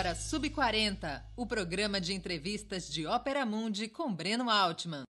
agora Sub40, o programa de entrevistas de Ópera Mundi com Breno Altman.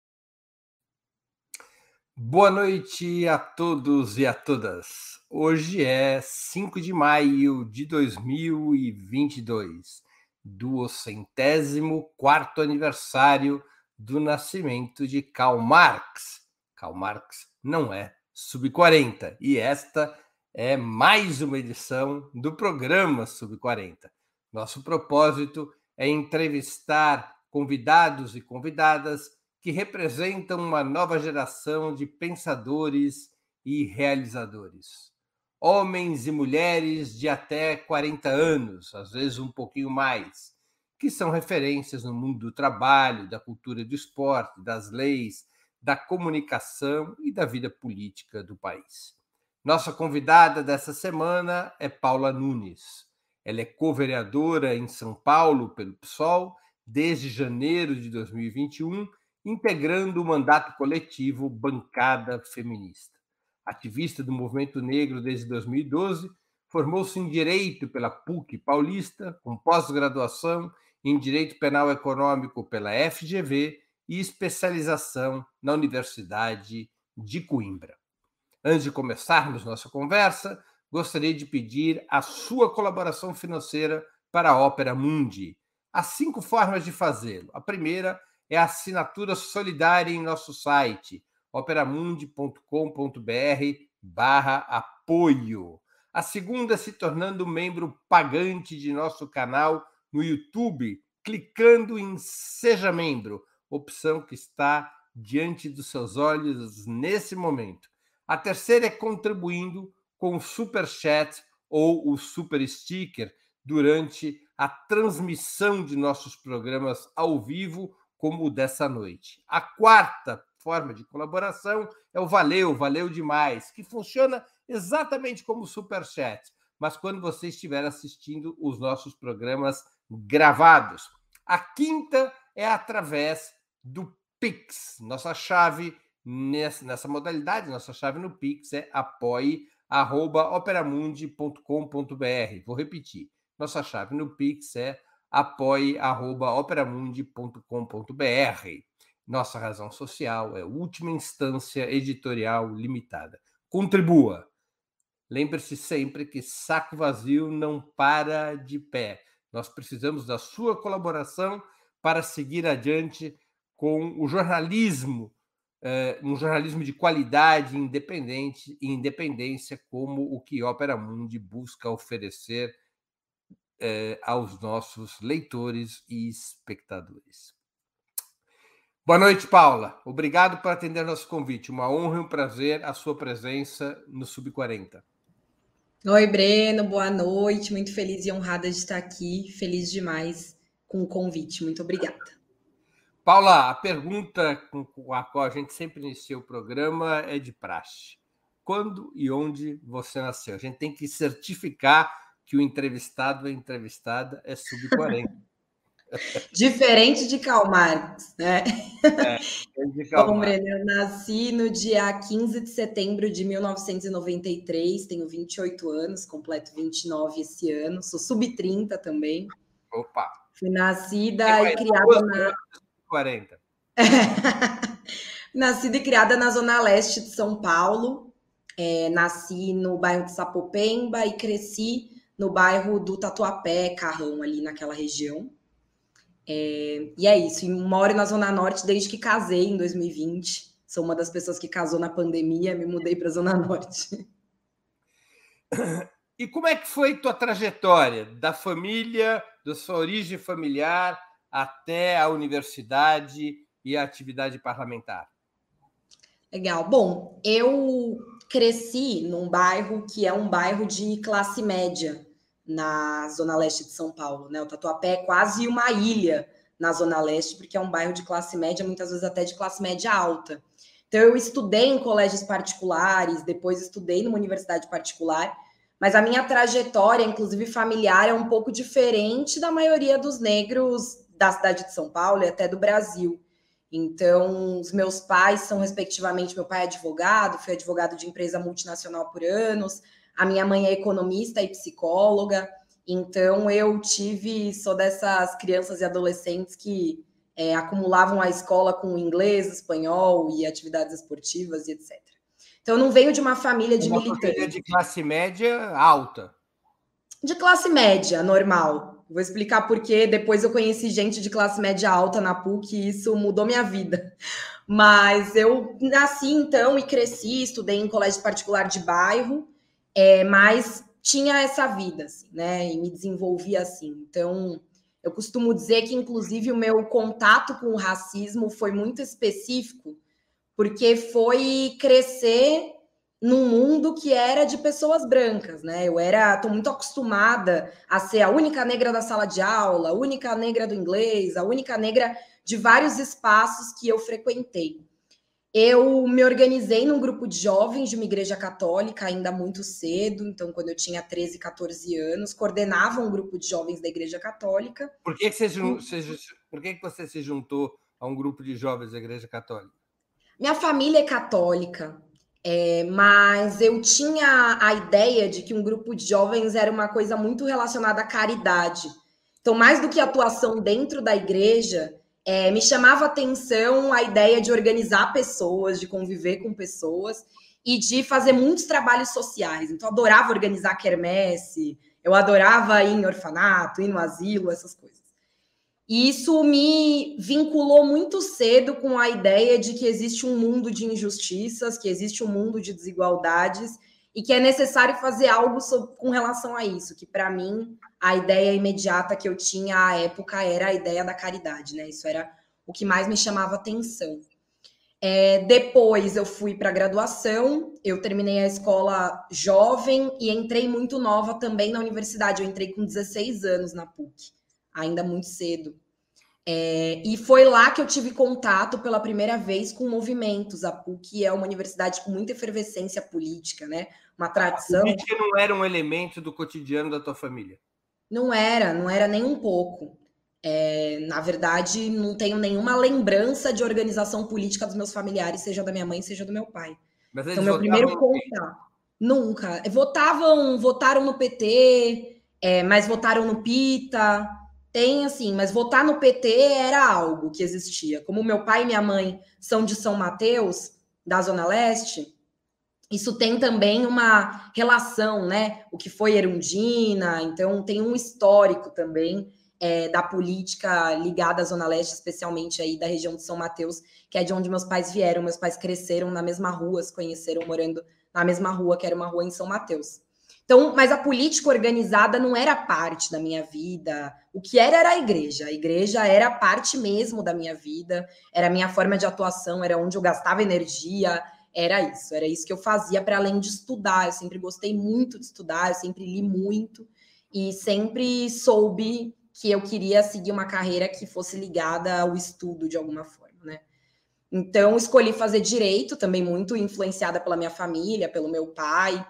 Boa noite a todos e a todas. Hoje é 5 de maio de 2022, duocentésimo quarto aniversário do nascimento de Karl Marx. Karl Marx não é sub-40 e esta é mais uma edição do programa Sub-40. Nosso propósito é entrevistar convidados e convidadas que representam uma nova geração de pensadores e realizadores. Homens e mulheres de até 40 anos, às vezes um pouquinho mais, que são referências no mundo do trabalho, da cultura do esporte, das leis, da comunicação e da vida política do país. Nossa convidada dessa semana é Paula Nunes. Ela é co-vereadora em São Paulo pelo PSOL desde janeiro de 2021, integrando o mandato coletivo Bancada Feminista. Ativista do movimento negro desde 2012, formou-se em Direito pela PUC Paulista, com pós-graduação em Direito Penal Econômico pela FGV e especialização na Universidade de Coimbra. Antes de começarmos nossa conversa, gostaria de pedir a sua colaboração financeira para a Ópera Mundi. Há cinco formas de fazê-lo. A primeira é a assinatura solidária em nosso site, operamundi.com.br barra apoio. A segunda, se tornando membro pagante de nosso canal no YouTube, clicando em Seja Membro, opção que está diante dos seus olhos nesse momento. A terceira é contribuindo com o Super Chat ou o Super Sticker durante a transmissão de nossos programas ao vivo, como o dessa noite. A quarta forma de colaboração é o Valeu, valeu demais, que funciona exatamente como o Super Chat, mas quando você estiver assistindo os nossos programas gravados. A quinta é através do Pix, nossa chave nessa, modalidade. Nossa chave no Pix é apoie.operamundi.com.br. Vou repetir. Nossa chave no Pix é apoie.operamundi.com.br. Nossa razão social é Última Instância Editorial Limitada. Contribua. Lembre-se sempre que saco vazio não para de pé. Nós precisamos da sua colaboração para seguir adiante com o jornalismo uh, um jornalismo de qualidade independente e independência como o que Opera Mundi busca oferecer uh, aos nossos leitores e espectadores. Boa noite, Paula. Obrigado por atender nosso convite. Uma honra e um prazer a sua presença no Sub-40. Oi, Breno. Boa noite. Muito feliz e honrada de estar aqui. Feliz demais com o convite. Muito obrigada. Paula, a pergunta com a qual a gente sempre inicia o programa é de praxe. Quando e onde você nasceu? A gente tem que certificar que o entrevistado ou entrevistada é sub-40. Diferente de Karl Marx, né? É, de Karl Bom, Breno, eu nasci no dia 15 de setembro de 1993, tenho 28 anos, completo 29 esse ano, sou sub-30 também. Opa! Fui nascida e criada na. 40. Nascida e criada na Zona Leste de São Paulo. É, nasci no bairro de Sapopemba e cresci no bairro do Tatuapé, Carrão, ali naquela região. É, e é isso. E moro na Zona Norte desde que casei em 2020. Sou uma das pessoas que casou na pandemia, me mudei para a Zona Norte. E como é que foi tua trajetória da família, da sua origem familiar até a universidade e a atividade parlamentar? Legal. Bom, eu cresci num bairro que é um bairro de classe média na zona leste de São Paulo, né? O Tatuapé é quase uma ilha na zona leste, porque é um bairro de classe média, muitas vezes até de classe média alta. Então eu estudei em colégios particulares, depois estudei numa universidade particular, mas a minha trajetória, inclusive familiar, é um pouco diferente da maioria dos negros da cidade de São Paulo e até do Brasil. Então, os meus pais são, respectivamente, meu pai é advogado, fui advogado de empresa multinacional por anos, a minha mãe é economista e psicóloga, Então eu tive, sou dessas crianças e adolescentes que é, acumulavam a escola com inglês, espanhol e atividades esportivas e etc. Então eu não venho de uma família de uma militantes. de classe média alta. De classe média, normal. Vou explicar por quê. Depois eu conheci gente de classe média alta na PUC e isso mudou minha vida. Mas eu nasci então e cresci, estudei em colégio particular de bairro, é, mas tinha essa vida, assim, né? E me desenvolvia assim. Então, eu costumo dizer que, inclusive, o meu contato com o racismo foi muito específico, porque foi crescer num mundo que era de pessoas brancas, né? Eu era, tô muito acostumada a ser a única negra da sala de aula, a única negra do inglês, a única negra de vários espaços que eu frequentei. Eu me organizei num grupo de jovens de uma igreja católica ainda muito cedo, então quando eu tinha 13, 14 anos, coordenava um grupo de jovens da igreja católica. Por que, que, você, você, por que, que você se juntou a um grupo de jovens da igreja católica? Minha família é católica, é, mas eu tinha a ideia de que um grupo de jovens era uma coisa muito relacionada à caridade. Então, mais do que atuação dentro da igreja, é, me chamava atenção a ideia de organizar pessoas, de conviver com pessoas e de fazer muitos trabalhos sociais. Então, eu adorava organizar quermesse, eu adorava ir em orfanato, ir no asilo, essas coisas. E isso me vinculou muito cedo com a ideia de que existe um mundo de injustiças, que existe um mundo de desigualdades e que é necessário fazer algo sobre, com relação a isso, que para mim a ideia imediata que eu tinha à época era a ideia da caridade, né? Isso era o que mais me chamava atenção. É, depois eu fui para a graduação, eu terminei a escola jovem e entrei muito nova também na universidade. Eu entrei com 16 anos na PUC, ainda muito cedo. É, e foi lá que eu tive contato pela primeira vez com movimentos. A PUC é uma universidade com muita efervescência política, né? Uma tradição. A política não era um elemento do cotidiano da tua família? Não era, não era nem um pouco. É, na verdade, não tenho nenhuma lembrança de organização política dos meus familiares, seja da minha mãe, seja do meu pai. Mas então, meu primeiro contato. Nunca. Votavam, votaram no PT, é, mas votaram no PITA. Tem assim, mas votar no PT era algo que existia. Como meu pai e minha mãe são de São Mateus, da Zona Leste, isso tem também uma relação, né? O que foi Erundina, então tem um histórico também é, da política ligada à Zona Leste, especialmente aí da região de São Mateus, que é de onde meus pais vieram. Meus pais cresceram na mesma rua, se conheceram morando na mesma rua, que era uma rua em São Mateus. Então, mas a política organizada não era parte da minha vida. O que era era a igreja. A igreja era parte mesmo da minha vida, era a minha forma de atuação, era onde eu gastava energia, era isso, era isso que eu fazia para além de estudar. Eu sempre gostei muito de estudar, eu sempre li muito e sempre soube que eu queria seguir uma carreira que fosse ligada ao estudo de alguma forma, né? Então, escolhi fazer direito, também muito influenciada pela minha família, pelo meu pai,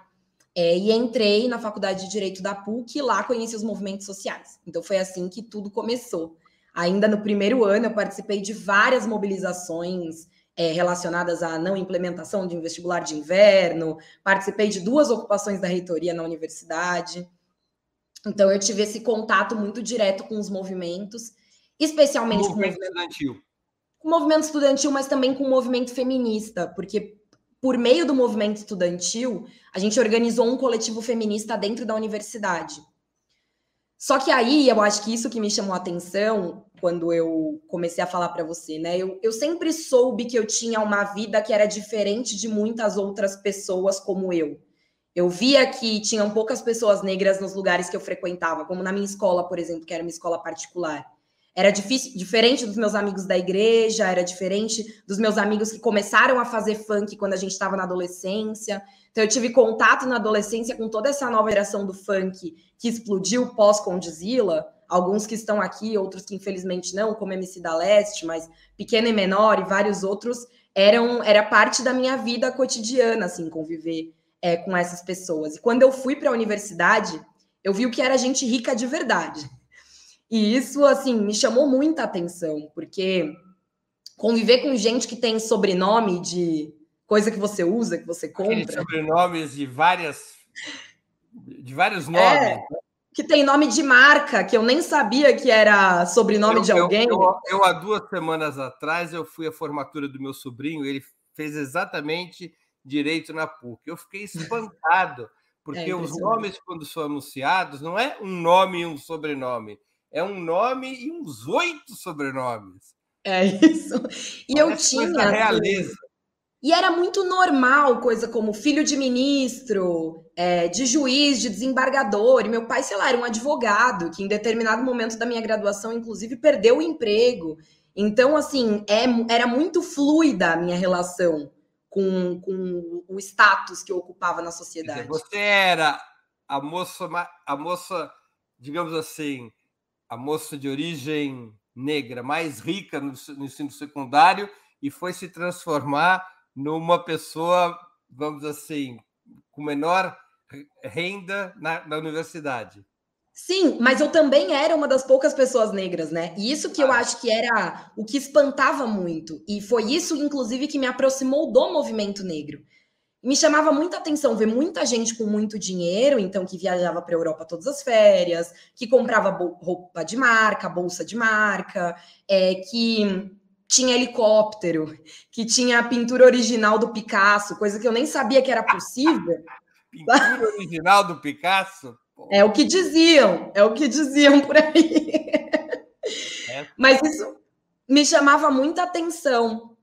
é, e entrei na faculdade de direito da PUC e lá conheci os movimentos sociais. Então, foi assim que tudo começou. Ainda no primeiro ano, eu participei de várias mobilizações é, relacionadas à não implementação de um vestibular de inverno, participei de duas ocupações da reitoria na universidade. Então, eu tive esse contato muito direto com os movimentos, especialmente com o movimento estudantil. Com o movimento estudantil, mas também com o movimento feminista, porque por meio do movimento estudantil, a gente organizou um coletivo feminista dentro da universidade. Só que aí, eu acho que isso que me chamou a atenção quando eu comecei a falar para você, né? Eu, eu sempre soube que eu tinha uma vida que era diferente de muitas outras pessoas como eu. Eu via que tinham poucas pessoas negras nos lugares que eu frequentava, como na minha escola, por exemplo, que era uma escola particular. Era difícil, diferente dos meus amigos da igreja, era diferente dos meus amigos que começaram a fazer funk quando a gente estava na adolescência. Então, eu tive contato na adolescência com toda essa nova geração do funk que explodiu pós-Condizila alguns que estão aqui, outros que infelizmente não, como MC da Leste, mas Pequeno e Menor e vários outros, eram era parte da minha vida cotidiana, assim, conviver é, com essas pessoas. E quando eu fui para a universidade, eu vi o que era gente rica de verdade. E isso, assim, me chamou muita atenção, porque conviver com gente que tem sobrenome de coisa que você usa, que você compra. Aqueles sobrenomes de várias de vários nomes. É, que tem nome de marca, que eu nem sabia que era sobrenome eu, de alguém. Eu, eu, eu, há duas semanas atrás, eu fui à formatura do meu sobrinho, ele fez exatamente direito na PUC. Eu fiquei espantado, porque é os nomes, quando são anunciados, não é um nome e um sobrenome, é um nome e uns oito sobrenomes. É isso. E Parece eu tinha. Realeza. E era muito normal coisa como filho de ministro, é, de juiz, de desembargador. E meu pai, sei lá, era um advogado que em determinado momento da minha graduação, inclusive, perdeu o emprego. Então, assim, é, era muito fluida a minha relação com, com o status que eu ocupava na sociedade. Você era a moça, a moça, digamos assim, a moça de origem negra mais rica no, no ensino secundário e foi se transformar numa pessoa, vamos assim, com menor renda na, na universidade. Sim, mas eu também era uma das poucas pessoas negras, né? E isso que eu ah. acho que era o que espantava muito. E foi isso, inclusive, que me aproximou do movimento negro. Me chamava muita atenção ver muita gente com muito dinheiro, então que viajava para a Europa todas as férias, que comprava roupa de marca, bolsa de marca, é, que tinha helicóptero, que tinha a pintura original do Picasso, coisa que eu nem sabia que era possível. pintura original do Picasso? É o que diziam, é o que diziam por aí. É. Mas isso me chamava muita atenção,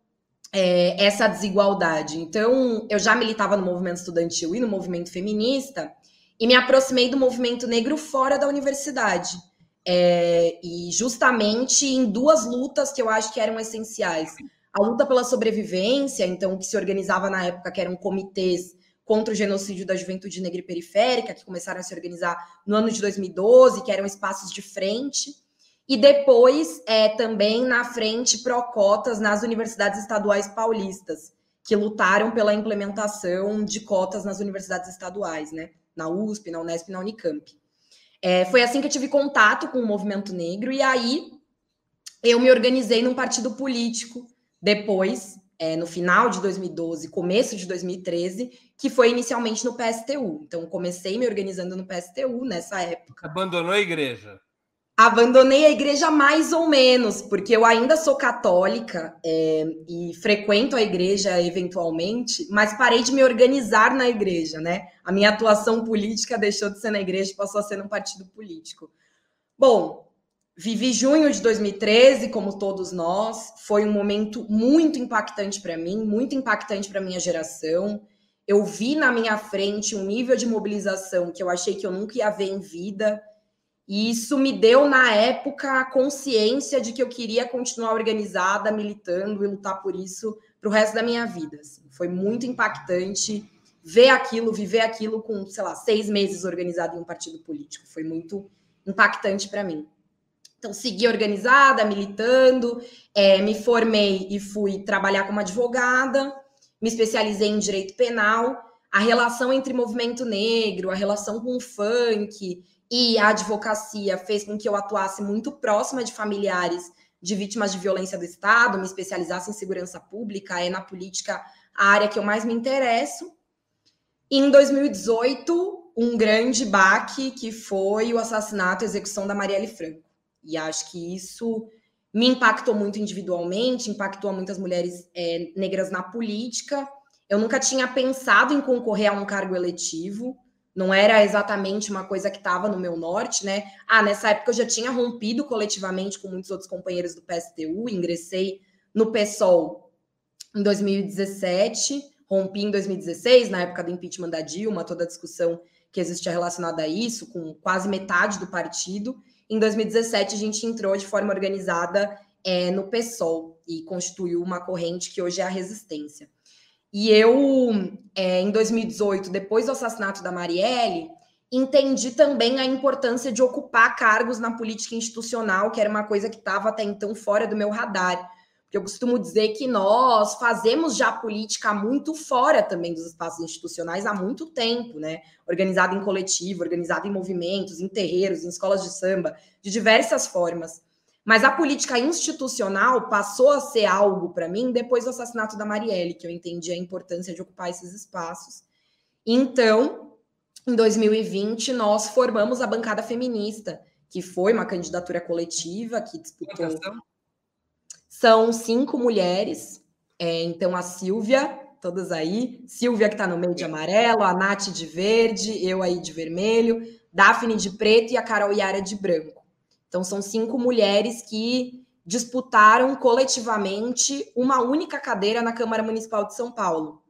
é, essa desigualdade. Então, eu já militava no movimento estudantil e no movimento feminista, e me aproximei do movimento negro fora da universidade. É, e justamente em duas lutas que eu acho que eram essenciais. A luta pela sobrevivência, então, que se organizava na época, que eram comitês contra o genocídio da juventude negra e periférica, que começaram a se organizar no ano de 2012, que eram espaços de frente. E depois, é, também na frente pró-cotas nas universidades estaduais paulistas, que lutaram pela implementação de cotas nas universidades estaduais, né? Na USP, na Unesp na Unicamp. É, foi assim que eu tive contato com o movimento negro, e aí eu me organizei num partido político depois, é, no final de 2012, começo de 2013, que foi inicialmente no PSTU. Então, comecei me organizando no PSTU nessa época. Abandonou a igreja? Abandonei a igreja mais ou menos, porque eu ainda sou católica é, e frequento a igreja eventualmente, mas parei de me organizar na igreja, né? A minha atuação política deixou de ser na igreja e passou a ser num partido político. Bom, vivi junho de 2013, como todos nós, foi um momento muito impactante para mim, muito impactante para minha geração. Eu vi na minha frente um nível de mobilização que eu achei que eu nunca ia ver em vida e isso me deu, na época, a consciência de que eu queria continuar organizada, militando e lutar por isso para o resto da minha vida. Assim. Foi muito impactante ver aquilo, viver aquilo com, sei lá, seis meses organizado em um partido político. Foi muito impactante para mim. Então, segui organizada, militando, é, me formei e fui trabalhar como advogada, me especializei em direito penal. A relação entre movimento negro, a relação com o funk, e a advocacia fez com que eu atuasse muito próxima de familiares de vítimas de violência do Estado, me especializasse em segurança pública, é na política a área que eu mais me interesso. E em 2018, um grande baque que foi o assassinato e execução da Marielle Franco. E acho que isso me impactou muito individualmente, impactou muitas mulheres é, negras na política. Eu nunca tinha pensado em concorrer a um cargo eletivo não era exatamente uma coisa que estava no meu norte, né? Ah, nessa época eu já tinha rompido coletivamente com muitos outros companheiros do PSTU, ingressei no PSOL em 2017, rompi em 2016, na época do impeachment da Dilma, toda a discussão que existia relacionada a isso, com quase metade do partido. Em 2017, a gente entrou de forma organizada é, no PSOL e constituiu uma corrente que hoje é a resistência. E eu, é, em 2018, depois do assassinato da Marielle, entendi também a importância de ocupar cargos na política institucional, que era uma coisa que estava até então fora do meu radar. Porque eu costumo dizer que nós fazemos já política muito fora também dos espaços institucionais há muito tempo, né? Organizado em coletivo, organizado em movimentos, em terreiros, em escolas de samba, de diversas formas. Mas a política institucional passou a ser algo para mim depois do assassinato da Marielle, que eu entendi a importância de ocupar esses espaços. Então, em 2020, nós formamos a bancada feminista, que foi uma candidatura coletiva que disputou. São cinco mulheres. É, então, a Silvia, todas aí. Silvia, que está no meio de amarelo, a Nath de verde, eu aí de vermelho, Daphne de preto e a Carol Yara de branco. Então, são cinco mulheres que disputaram coletivamente uma única cadeira na Câmara Municipal de São Paulo.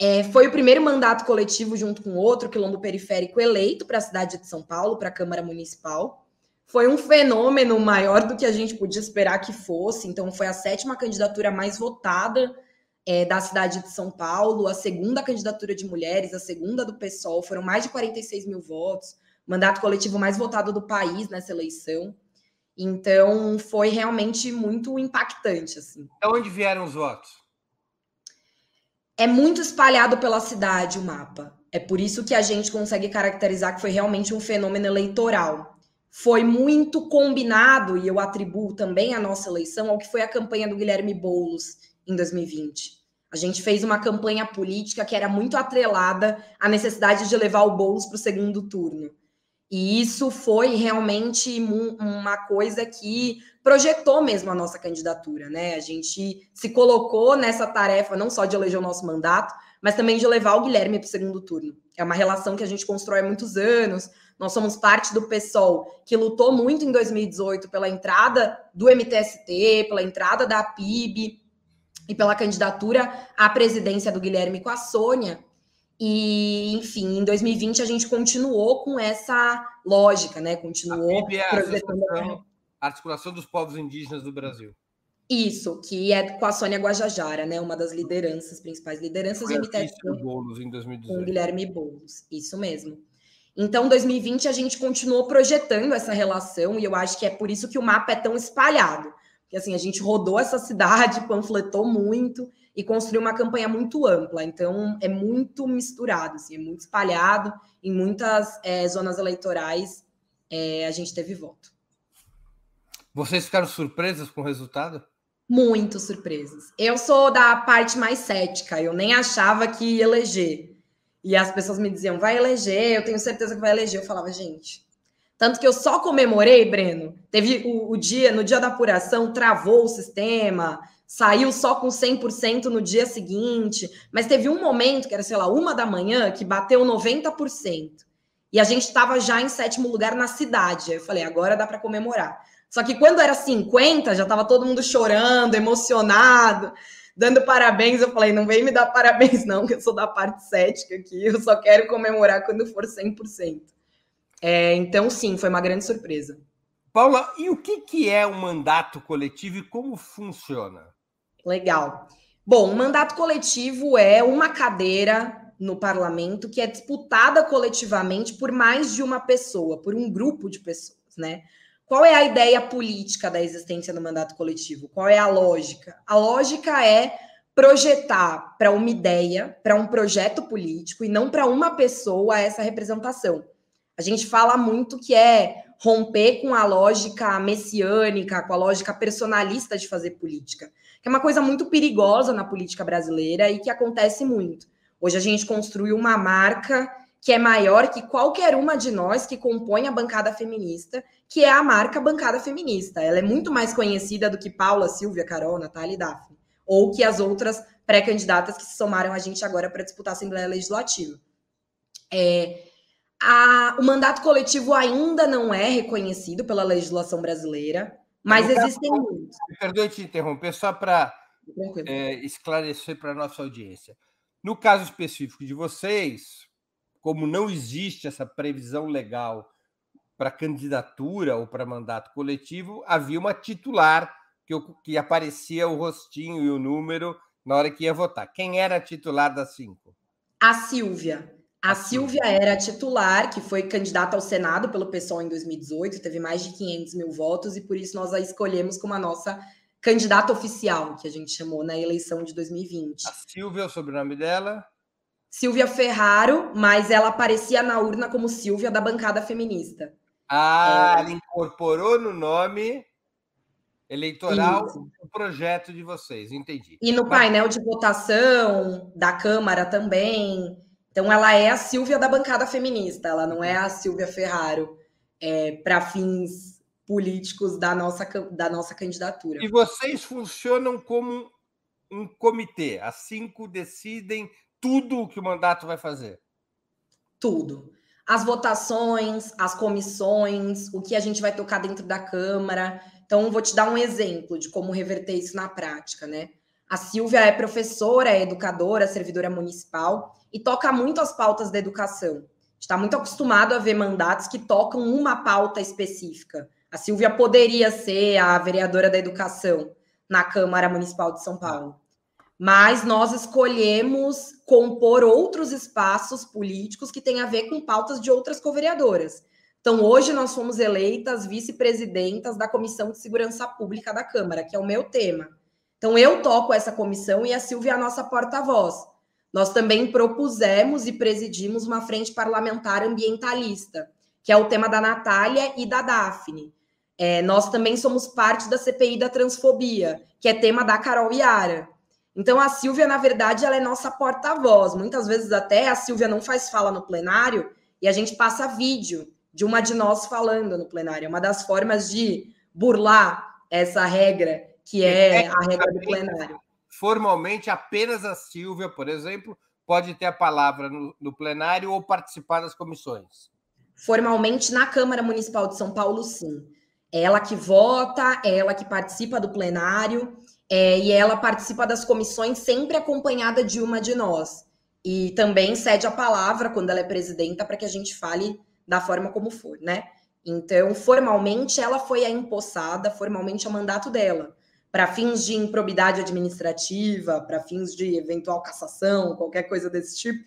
É, foi o primeiro mandato coletivo junto com outro quilombo periférico eleito para a cidade de São Paulo, para a Câmara Municipal. Foi um fenômeno maior do que a gente podia esperar que fosse. Então, foi a sétima candidatura mais votada é, da cidade de São Paulo, a segunda candidatura de mulheres, a segunda do PSOL. Foram mais de 46 mil votos. Mandato coletivo mais votado do país nessa eleição. Então, foi realmente muito impactante. Assim. De onde vieram os votos? é muito espalhado pela cidade o mapa. É por isso que a gente consegue caracterizar que foi realmente um fenômeno eleitoral. Foi muito combinado, e eu atribuo também a nossa eleição ao que foi a campanha do Guilherme Boulos em 2020. A gente fez uma campanha política que era muito atrelada à necessidade de levar o Boulos para o segundo turno. E isso foi realmente uma coisa que projetou mesmo a nossa candidatura, né? A gente se colocou nessa tarefa não só de eleger o nosso mandato, mas também de levar o Guilherme para o segundo turno. É uma relação que a gente constrói há muitos anos. Nós somos parte do PSOL, que lutou muito em 2018 pela entrada do MTST, pela entrada da PIB e pela candidatura à presidência do Guilherme com a Sônia. E, enfim, em 2020 a gente continuou com essa lógica, né? Continuou a, é a articulação dos povos indígenas do Brasil. Isso, que é com a Sônia Guajajara, né? Uma das lideranças, principais lideranças do MTST. Boulos em 2018. Com Guilherme Boulos, isso mesmo. Então, 2020 a gente continuou projetando essa relação e eu acho que é por isso que o mapa é tão espalhado. Porque assim, a gente rodou essa cidade, panfletou muito e construiu uma campanha muito ampla. Então, é muito misturado, assim, é muito espalhado. Em muitas é, zonas eleitorais, é, a gente teve voto. Vocês ficaram surpresas com o resultado? Muito surpresas. Eu sou da parte mais cética, eu nem achava que ia eleger. E as pessoas me diziam, vai eleger, eu tenho certeza que vai eleger. Eu falava, gente. Tanto que eu só comemorei, Breno. Teve o, o dia, no dia da apuração, travou o sistema, saiu só com 100% no dia seguinte, mas teve um momento, que era, sei lá, uma da manhã, que bateu 90%. E a gente estava já em sétimo lugar na cidade. Eu falei, agora dá para comemorar. Só que quando era 50, já estava todo mundo chorando, emocionado, dando parabéns. Eu falei, não vem me dar parabéns, não, que eu sou da parte cética aqui. Eu só quero comemorar quando for 100%. É, então, sim, foi uma grande surpresa. Paula, e o que, que é um mandato coletivo e como funciona? Legal. Bom, o mandato coletivo é uma cadeira no parlamento que é disputada coletivamente por mais de uma pessoa, por um grupo de pessoas, né? Qual é a ideia política da existência do mandato coletivo? Qual é a lógica? A lógica é projetar para uma ideia, para um projeto político e não para uma pessoa essa representação. A gente fala muito que é romper com a lógica messiânica, com a lógica personalista de fazer política que é uma coisa muito perigosa na política brasileira e que acontece muito. Hoje a gente construiu uma marca que é maior que qualquer uma de nós que compõe a bancada feminista, que é a marca bancada feminista. Ela é muito mais conhecida do que Paula, Silvia, Carol, Natália e Daphne, ou que as outras pré-candidatas que se somaram a gente agora para disputar a Assembleia Legislativa. É, a, o mandato coletivo ainda não é reconhecido pela legislação brasileira. Mas existem muitos. Perdoe te interromper, só para é, esclarecer para a nossa audiência. No caso específico de vocês, como não existe essa previsão legal para candidatura ou para mandato coletivo, havia uma titular que, que aparecia o rostinho e o número na hora que ia votar. Quem era a titular das cinco? A Silvia. A Silvia era titular, que foi candidata ao Senado pelo PSOL em 2018, teve mais de 500 mil votos, e por isso nós a escolhemos como a nossa candidata oficial, que a gente chamou na eleição de 2020. A Silvia, o sobrenome dela? Silvia Ferraro, mas ela aparecia na urna como Silvia da bancada feminista. Ah, é... ela incorporou no nome eleitoral Isso. o projeto de vocês, entendi. E no painel de votação da Câmara também. Então, ela é a Silvia da bancada feminista, ela não é a Silvia Ferraro é, para fins políticos da nossa, da nossa candidatura. E vocês funcionam como um comitê, as cinco decidem tudo o que o mandato vai fazer? Tudo. As votações, as comissões, o que a gente vai tocar dentro da Câmara. Então, vou te dar um exemplo de como reverter isso na prática, né? A Silvia é professora, é educadora, servidora municipal e toca muito as pautas da educação. Está muito acostumado a ver mandatos que tocam uma pauta específica. A Silvia poderia ser a vereadora da educação na Câmara Municipal de São Paulo. Mas nós escolhemos compor outros espaços políticos que têm a ver com pautas de outras co-vereadoras. Então, hoje nós fomos eleitas vice-presidentas da Comissão de Segurança Pública da Câmara, que é o meu tema. Então, eu toco essa comissão e a Silvia é a nossa porta-voz. Nós também propusemos e presidimos uma frente parlamentar ambientalista, que é o tema da Natália e da Daphne. É, nós também somos parte da CPI da transfobia, que é tema da Carol Yara. Então, a Silvia, na verdade, ela é nossa porta-voz. Muitas vezes até a Silvia não faz fala no plenário e a gente passa vídeo de uma de nós falando no plenário. É uma das formas de burlar essa regra que é, é a regra do plenário. Formalmente, apenas a Silvia, por exemplo, pode ter a palavra no, no plenário ou participar das comissões. Formalmente, na Câmara Municipal de São Paulo, sim. Ela que vota, ela que participa do plenário, é, e ela participa das comissões sempre acompanhada de uma de nós. E também cede a palavra quando ela é presidenta para que a gente fale da forma como for, né? Então, formalmente, ela foi a empossada, formalmente é o mandato dela para fins de improbidade administrativa, para fins de eventual cassação, qualquer coisa desse tipo,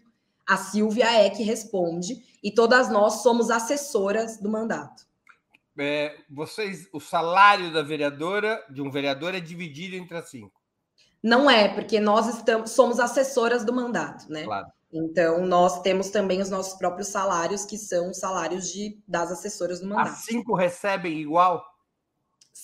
a Silvia é que responde e todas nós somos assessoras do mandato. É, vocês, o salário da vereadora, de um vereador, é dividido entre as cinco? Não é, porque nós estamos, somos assessoras do mandato, né? Claro. Então, nós temos também os nossos próprios salários, que são salários de, das assessoras do mandato. As cinco recebem igual?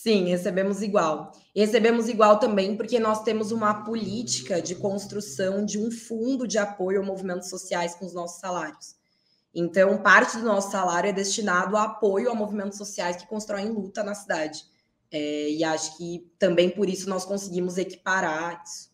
Sim, recebemos igual. E recebemos igual também porque nós temos uma política de construção de um fundo de apoio a movimentos sociais com os nossos salários. Então, parte do nosso salário é destinado a apoio a movimentos sociais que constroem luta na cidade. É, e acho que também por isso nós conseguimos equiparar isso.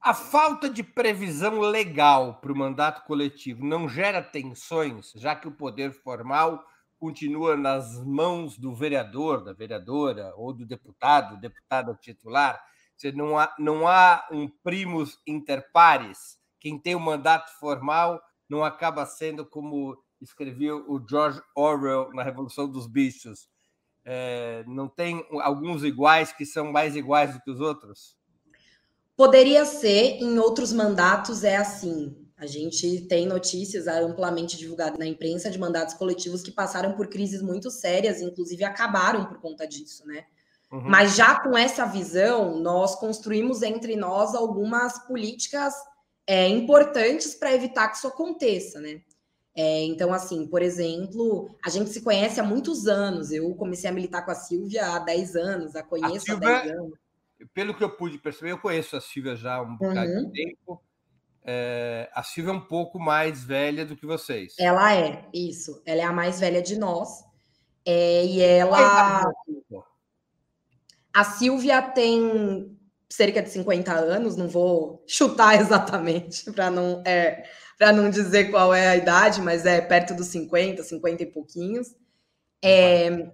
A falta de previsão legal para o mandato coletivo não gera tensões, já que o poder formal continua nas mãos do vereador, da vereadora ou do deputado, deputada titular. Você não há, não há um primus inter pares. Quem tem o um mandato formal não acaba sendo como escrevia o George Orwell na Revolução dos Bichos. É, não tem alguns iguais que são mais iguais do que os outros? Poderia ser, em outros mandatos é assim. A gente tem notícias amplamente divulgadas na imprensa de mandatos coletivos que passaram por crises muito sérias, inclusive acabaram por conta disso, né? Uhum. Mas já com essa visão, nós construímos entre nós algumas políticas é, importantes para evitar que isso aconteça, né? É, então, assim, por exemplo, a gente se conhece há muitos anos. Eu comecei a militar com a Silvia há 10 anos, a conheço a Silvia, há 10 anos. Pelo que eu pude perceber, eu conheço a Silvia já há um bocado uhum. de tempo. É, a Silvia é um pouco mais velha do que vocês. Ela é, isso. Ela é a mais velha de nós. É, e ela. A Silvia tem cerca de 50 anos, não vou chutar exatamente para não, é, não dizer qual é a idade, mas é perto dos 50, 50 e pouquinhos. É,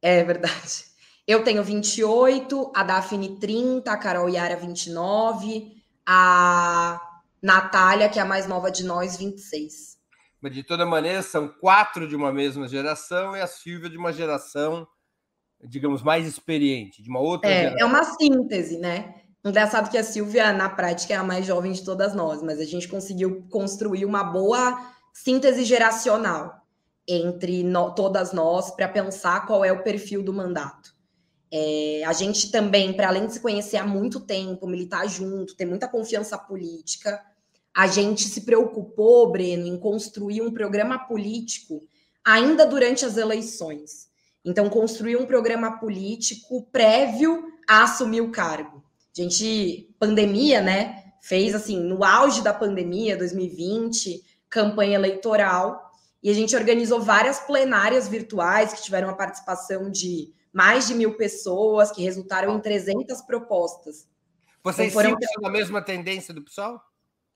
é verdade. Eu tenho 28, a Daphne 30, a Carol Yara 29 a Natália, que é a mais nova de nós, 26. Mas de toda maneira, são quatro de uma mesma geração e a Silvia de uma geração, digamos, mais experiente, de uma outra é, geração. É uma síntese, né? Engraçado que a Silvia, na prática, é a mais jovem de todas nós, mas a gente conseguiu construir uma boa síntese geracional entre no, todas nós para pensar qual é o perfil do mandato. É, a gente também, para além de se conhecer há muito tempo, militar junto, ter muita confiança política, a gente se preocupou, Breno, em construir um programa político ainda durante as eleições. Então, construir um programa político prévio a assumir o cargo. A gente, pandemia, né? fez assim, no auge da pandemia, 2020, campanha eleitoral, e a gente organizou várias plenárias virtuais que tiveram a participação de mais de mil pessoas, que resultaram em 300 propostas. Vocês então, foram na mesma tendência do PSOL?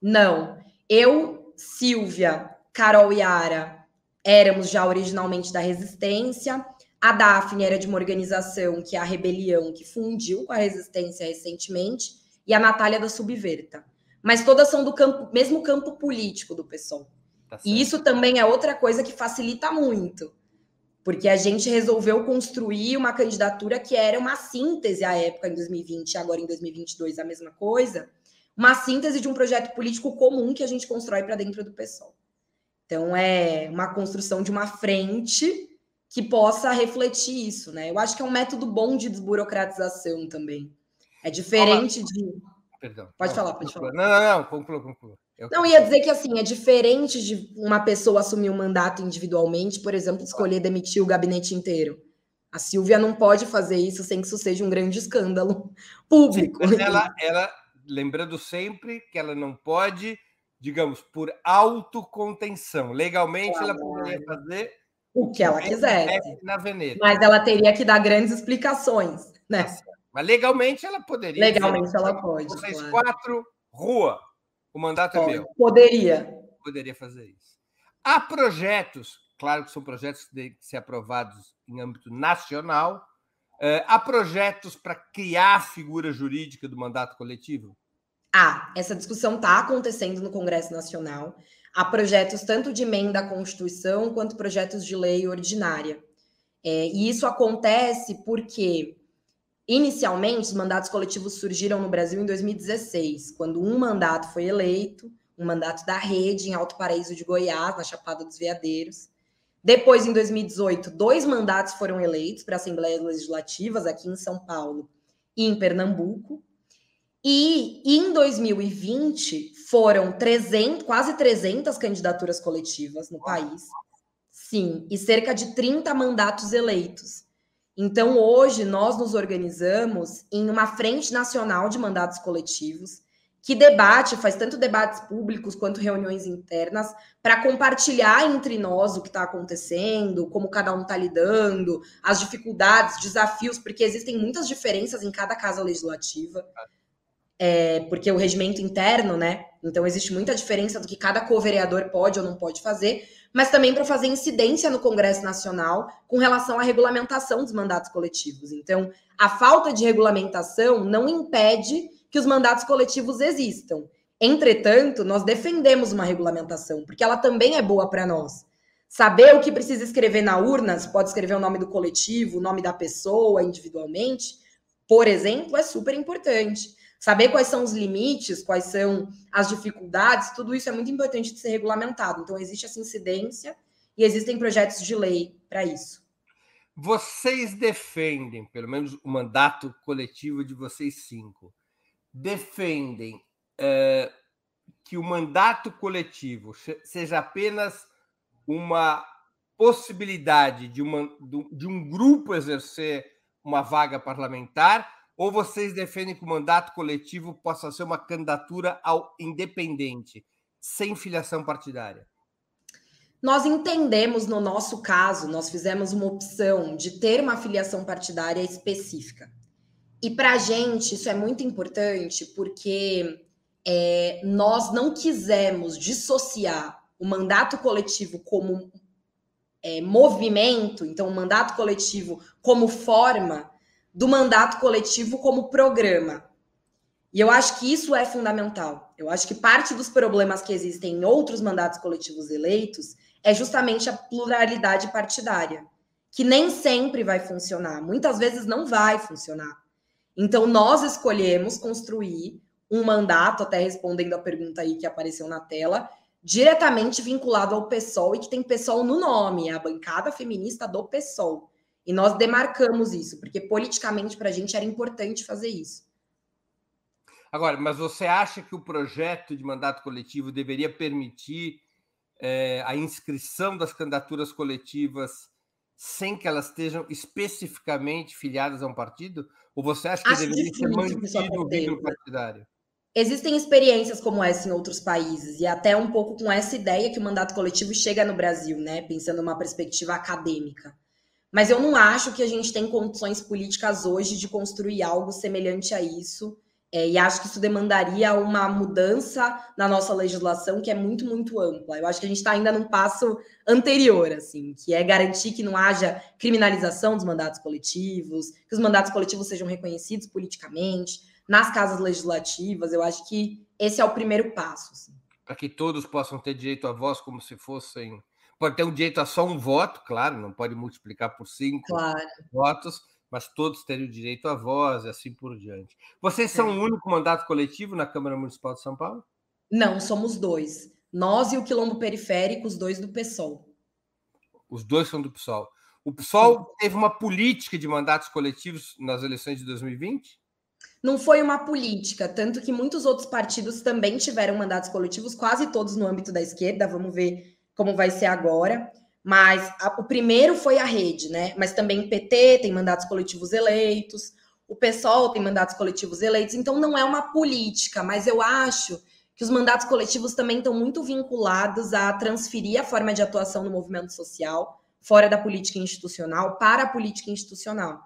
Não. Eu, Silvia, Carol e Ara éramos já originalmente da Resistência. A Daphne era de uma organização que é a Rebelião, que fundiu com a Resistência recentemente e a Natália da Subverta. Mas todas são do campo, mesmo campo político do PSOL. Tá e isso também é outra coisa que facilita muito, porque a gente resolveu construir uma candidatura que era uma síntese à época em 2020 e agora em 2022 a mesma coisa, uma síntese de um projeto político comum que a gente constrói para dentro do PSOL. Então é uma construção de uma frente que possa refletir isso, né? Eu acho que é um método bom de desburocratização também. É diferente de. Perdão. Pode não, falar, pode falar. Não, não, não, conclua, conclua. Não, ia dizer que assim, é diferente de uma pessoa assumir um mandato individualmente, por exemplo, escolher demitir o gabinete inteiro. A Silvia não pode fazer isso sem que isso seja um grande escândalo público. Sim, ela, ela, lembrando sempre que ela não pode, digamos, por autocontenção. Legalmente, ela poderia fazer o que ela quiser. Na Veneta. Mas ela teria que dar grandes explicações, né? Tá mas legalmente ela poderia. Legalmente ela pode. Vocês claro. quatro, rua. O mandato é meu. Poderia. Poderia fazer isso. Há projetos, claro que são projetos que têm que ser aprovados em âmbito nacional. Uh, há projetos para criar a figura jurídica do mandato coletivo? Ah, essa discussão está acontecendo no Congresso Nacional. Há projetos tanto de emenda à Constituição quanto projetos de lei ordinária. É, e isso acontece porque Inicialmente, os mandatos coletivos surgiram no Brasil em 2016, quando um mandato foi eleito, um mandato da rede em Alto Paraíso de Goiás, na Chapada dos Veadeiros. Depois, em 2018, dois mandatos foram eleitos para Assembleias Legislativas aqui em São Paulo e em Pernambuco. E em 2020 foram 300, quase 300 candidaturas coletivas no país. Sim, e cerca de 30 mandatos eleitos. Então, hoje, nós nos organizamos em uma frente nacional de mandatos coletivos, que debate, faz tanto debates públicos quanto reuniões internas, para compartilhar entre nós o que está acontecendo, como cada um está lidando, as dificuldades, desafios, porque existem muitas diferenças em cada casa legislativa. É, porque o regimento interno, né? Então existe muita diferença do que cada co-vereador pode ou não pode fazer mas também para fazer incidência no Congresso Nacional com relação à regulamentação dos mandatos coletivos. Então, a falta de regulamentação não impede que os mandatos coletivos existam. Entretanto, nós defendemos uma regulamentação, porque ela também é boa para nós. Saber o que precisa escrever na urna, se pode escrever o nome do coletivo, o nome da pessoa individualmente, por exemplo, é super importante. Saber quais são os limites, quais são as dificuldades, tudo isso é muito importante de ser regulamentado. Então, existe essa incidência e existem projetos de lei para isso. Vocês defendem, pelo menos o mandato coletivo de vocês cinco, defendem é, que o mandato coletivo seja apenas uma possibilidade de, uma, de um grupo exercer uma vaga parlamentar ou vocês defendem que o mandato coletivo possa ser uma candidatura ao independente, sem filiação partidária? Nós entendemos, no nosso caso, nós fizemos uma opção de ter uma filiação partidária específica. E para a gente isso é muito importante porque é, nós não quisemos dissociar o mandato coletivo como é, movimento, então o mandato coletivo como forma do mandato coletivo como programa. E eu acho que isso é fundamental. Eu acho que parte dos problemas que existem em outros mandatos coletivos eleitos é justamente a pluralidade partidária, que nem sempre vai funcionar, muitas vezes não vai funcionar. Então, nós escolhemos construir um mandato, até respondendo a pergunta aí que apareceu na tela, diretamente vinculado ao PSOL e que tem PSOL no nome, é a bancada feminista do PSOL. E nós demarcamos isso, porque politicamente para a gente era importante fazer isso. Agora, mas você acha que o projeto de mandato coletivo deveria permitir é, a inscrição das candidaturas coletivas sem que elas estejam especificamente filiadas a um partido? Ou você acha que acho deveria ser mantido o vínculo partidário? Existem experiências como essa em outros países, e até um pouco com essa ideia que o mandato coletivo chega no Brasil, né? Pensando numa perspectiva acadêmica. Mas eu não acho que a gente tem condições políticas hoje de construir algo semelhante a isso. É, e acho que isso demandaria uma mudança na nossa legislação que é muito, muito ampla. Eu acho que a gente está ainda num passo anterior, assim, que é garantir que não haja criminalização dos mandatos coletivos, que os mandatos coletivos sejam reconhecidos politicamente, nas casas legislativas. Eu acho que esse é o primeiro passo. Assim. Para que todos possam ter direito à voz como se fossem. Pode ter um direito a só um voto, claro, não pode multiplicar por cinco claro. votos, mas todos terem o direito à voz e assim por diante. Vocês são é. o único mandato coletivo na Câmara Municipal de São Paulo? Não, somos dois. Nós e o Quilombo Periférico, os dois do PSOL. Os dois são do PSOL. O PSOL Sim. teve uma política de mandatos coletivos nas eleições de 2020? não foi uma política, tanto que muitos outros partidos também tiveram mandatos coletivos, quase todos no âmbito da esquerda, vamos ver como vai ser agora. Mas a, o primeiro foi a rede, né? Mas também PT tem mandatos coletivos eleitos, o PSOL tem mandatos coletivos eleitos, então não é uma política, mas eu acho que os mandatos coletivos também estão muito vinculados a transferir a forma de atuação no movimento social, fora da política institucional, para a política institucional.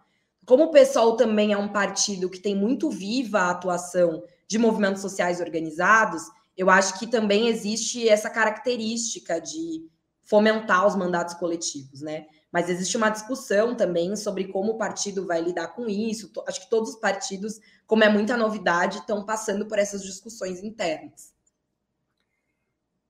Como o PSOL também é um partido que tem muito viva a atuação de movimentos sociais organizados, eu acho que também existe essa característica de fomentar os mandatos coletivos, né? Mas existe uma discussão também sobre como o partido vai lidar com isso. Acho que todos os partidos, como é muita novidade, estão passando por essas discussões internas.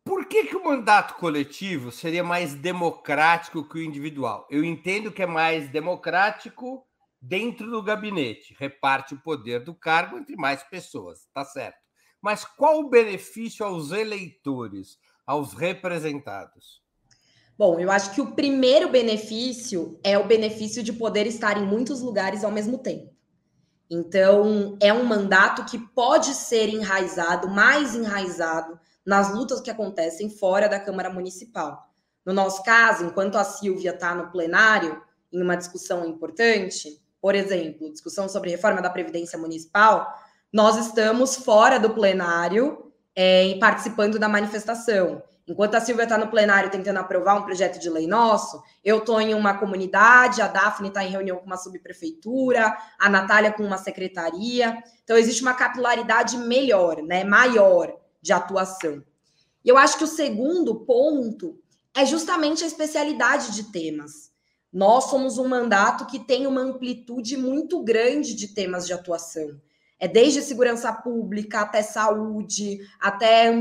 Por que, que o mandato coletivo seria mais democrático que o individual? Eu entendo que é mais democrático dentro do gabinete, reparte o poder do cargo entre mais pessoas, tá certo. Mas qual o benefício aos eleitores, aos representados? Bom, eu acho que o primeiro benefício é o benefício de poder estar em muitos lugares ao mesmo tempo. Então, é um mandato que pode ser enraizado, mais enraizado, nas lutas que acontecem fora da Câmara Municipal. No nosso caso, enquanto a Silvia está no plenário, em uma discussão importante, por exemplo, discussão sobre reforma da Previdência Municipal, nós estamos fora do plenário é, participando da manifestação. Enquanto a Silvia está no plenário tentando aprovar um projeto de lei nosso, eu estou em uma comunidade, a Daphne está em reunião com uma subprefeitura, a Natália com uma secretaria. Então, existe uma capilaridade melhor, né, maior de atuação. E eu acho que o segundo ponto é justamente a especialidade de temas. Nós somos um mandato que tem uma amplitude muito grande de temas de atuação. É desde segurança pública até saúde, até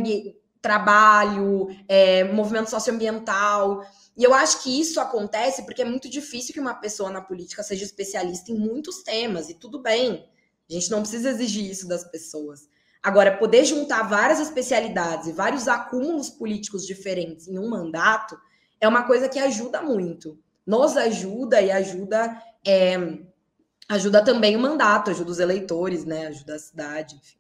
trabalho, é, movimento socioambiental. E eu acho que isso acontece porque é muito difícil que uma pessoa na política seja especialista em muitos temas, e tudo bem. A gente não precisa exigir isso das pessoas. Agora, poder juntar várias especialidades e vários acúmulos políticos diferentes em um mandato é uma coisa que ajuda muito nos ajuda e ajuda é, ajuda também o mandato, ajuda os eleitores, né? Ajuda a cidade, enfim.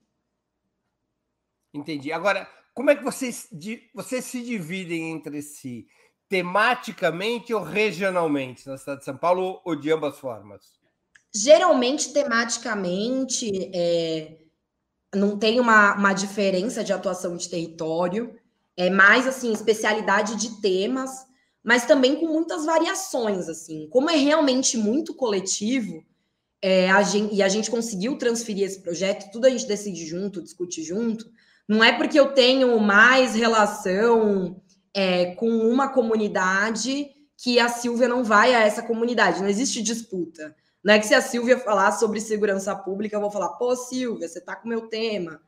Entendi. Agora, como é que vocês, vocês se dividem entre si? Tematicamente ou regionalmente na cidade de São Paulo ou de ambas formas? Geralmente, tematicamente, é, não tem uma, uma diferença de atuação de território, é mais assim, especialidade de temas mas também com muitas variações, assim. Como é realmente muito coletivo, é, a gente, e a gente conseguiu transferir esse projeto, tudo a gente decide junto, discute junto, não é porque eu tenho mais relação é, com uma comunidade que a Silvia não vai a essa comunidade, não existe disputa. Não é que se a Silvia falar sobre segurança pública, eu vou falar, pô, Silvia, você tá com o meu tema.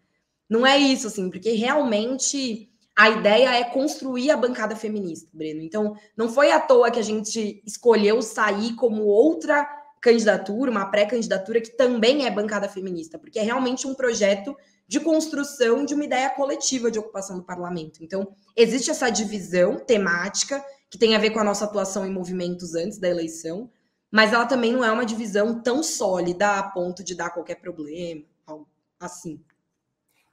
Não é isso, assim, porque realmente a ideia é construir a bancada feminista, Breno. Então, não foi à toa que a gente escolheu sair como outra candidatura, uma pré-candidatura que também é bancada feminista, porque é realmente um projeto de construção de uma ideia coletiva de ocupação do parlamento. Então, existe essa divisão temática que tem a ver com a nossa atuação em movimentos antes da eleição, mas ela também não é uma divisão tão sólida a ponto de dar qualquer problema, assim.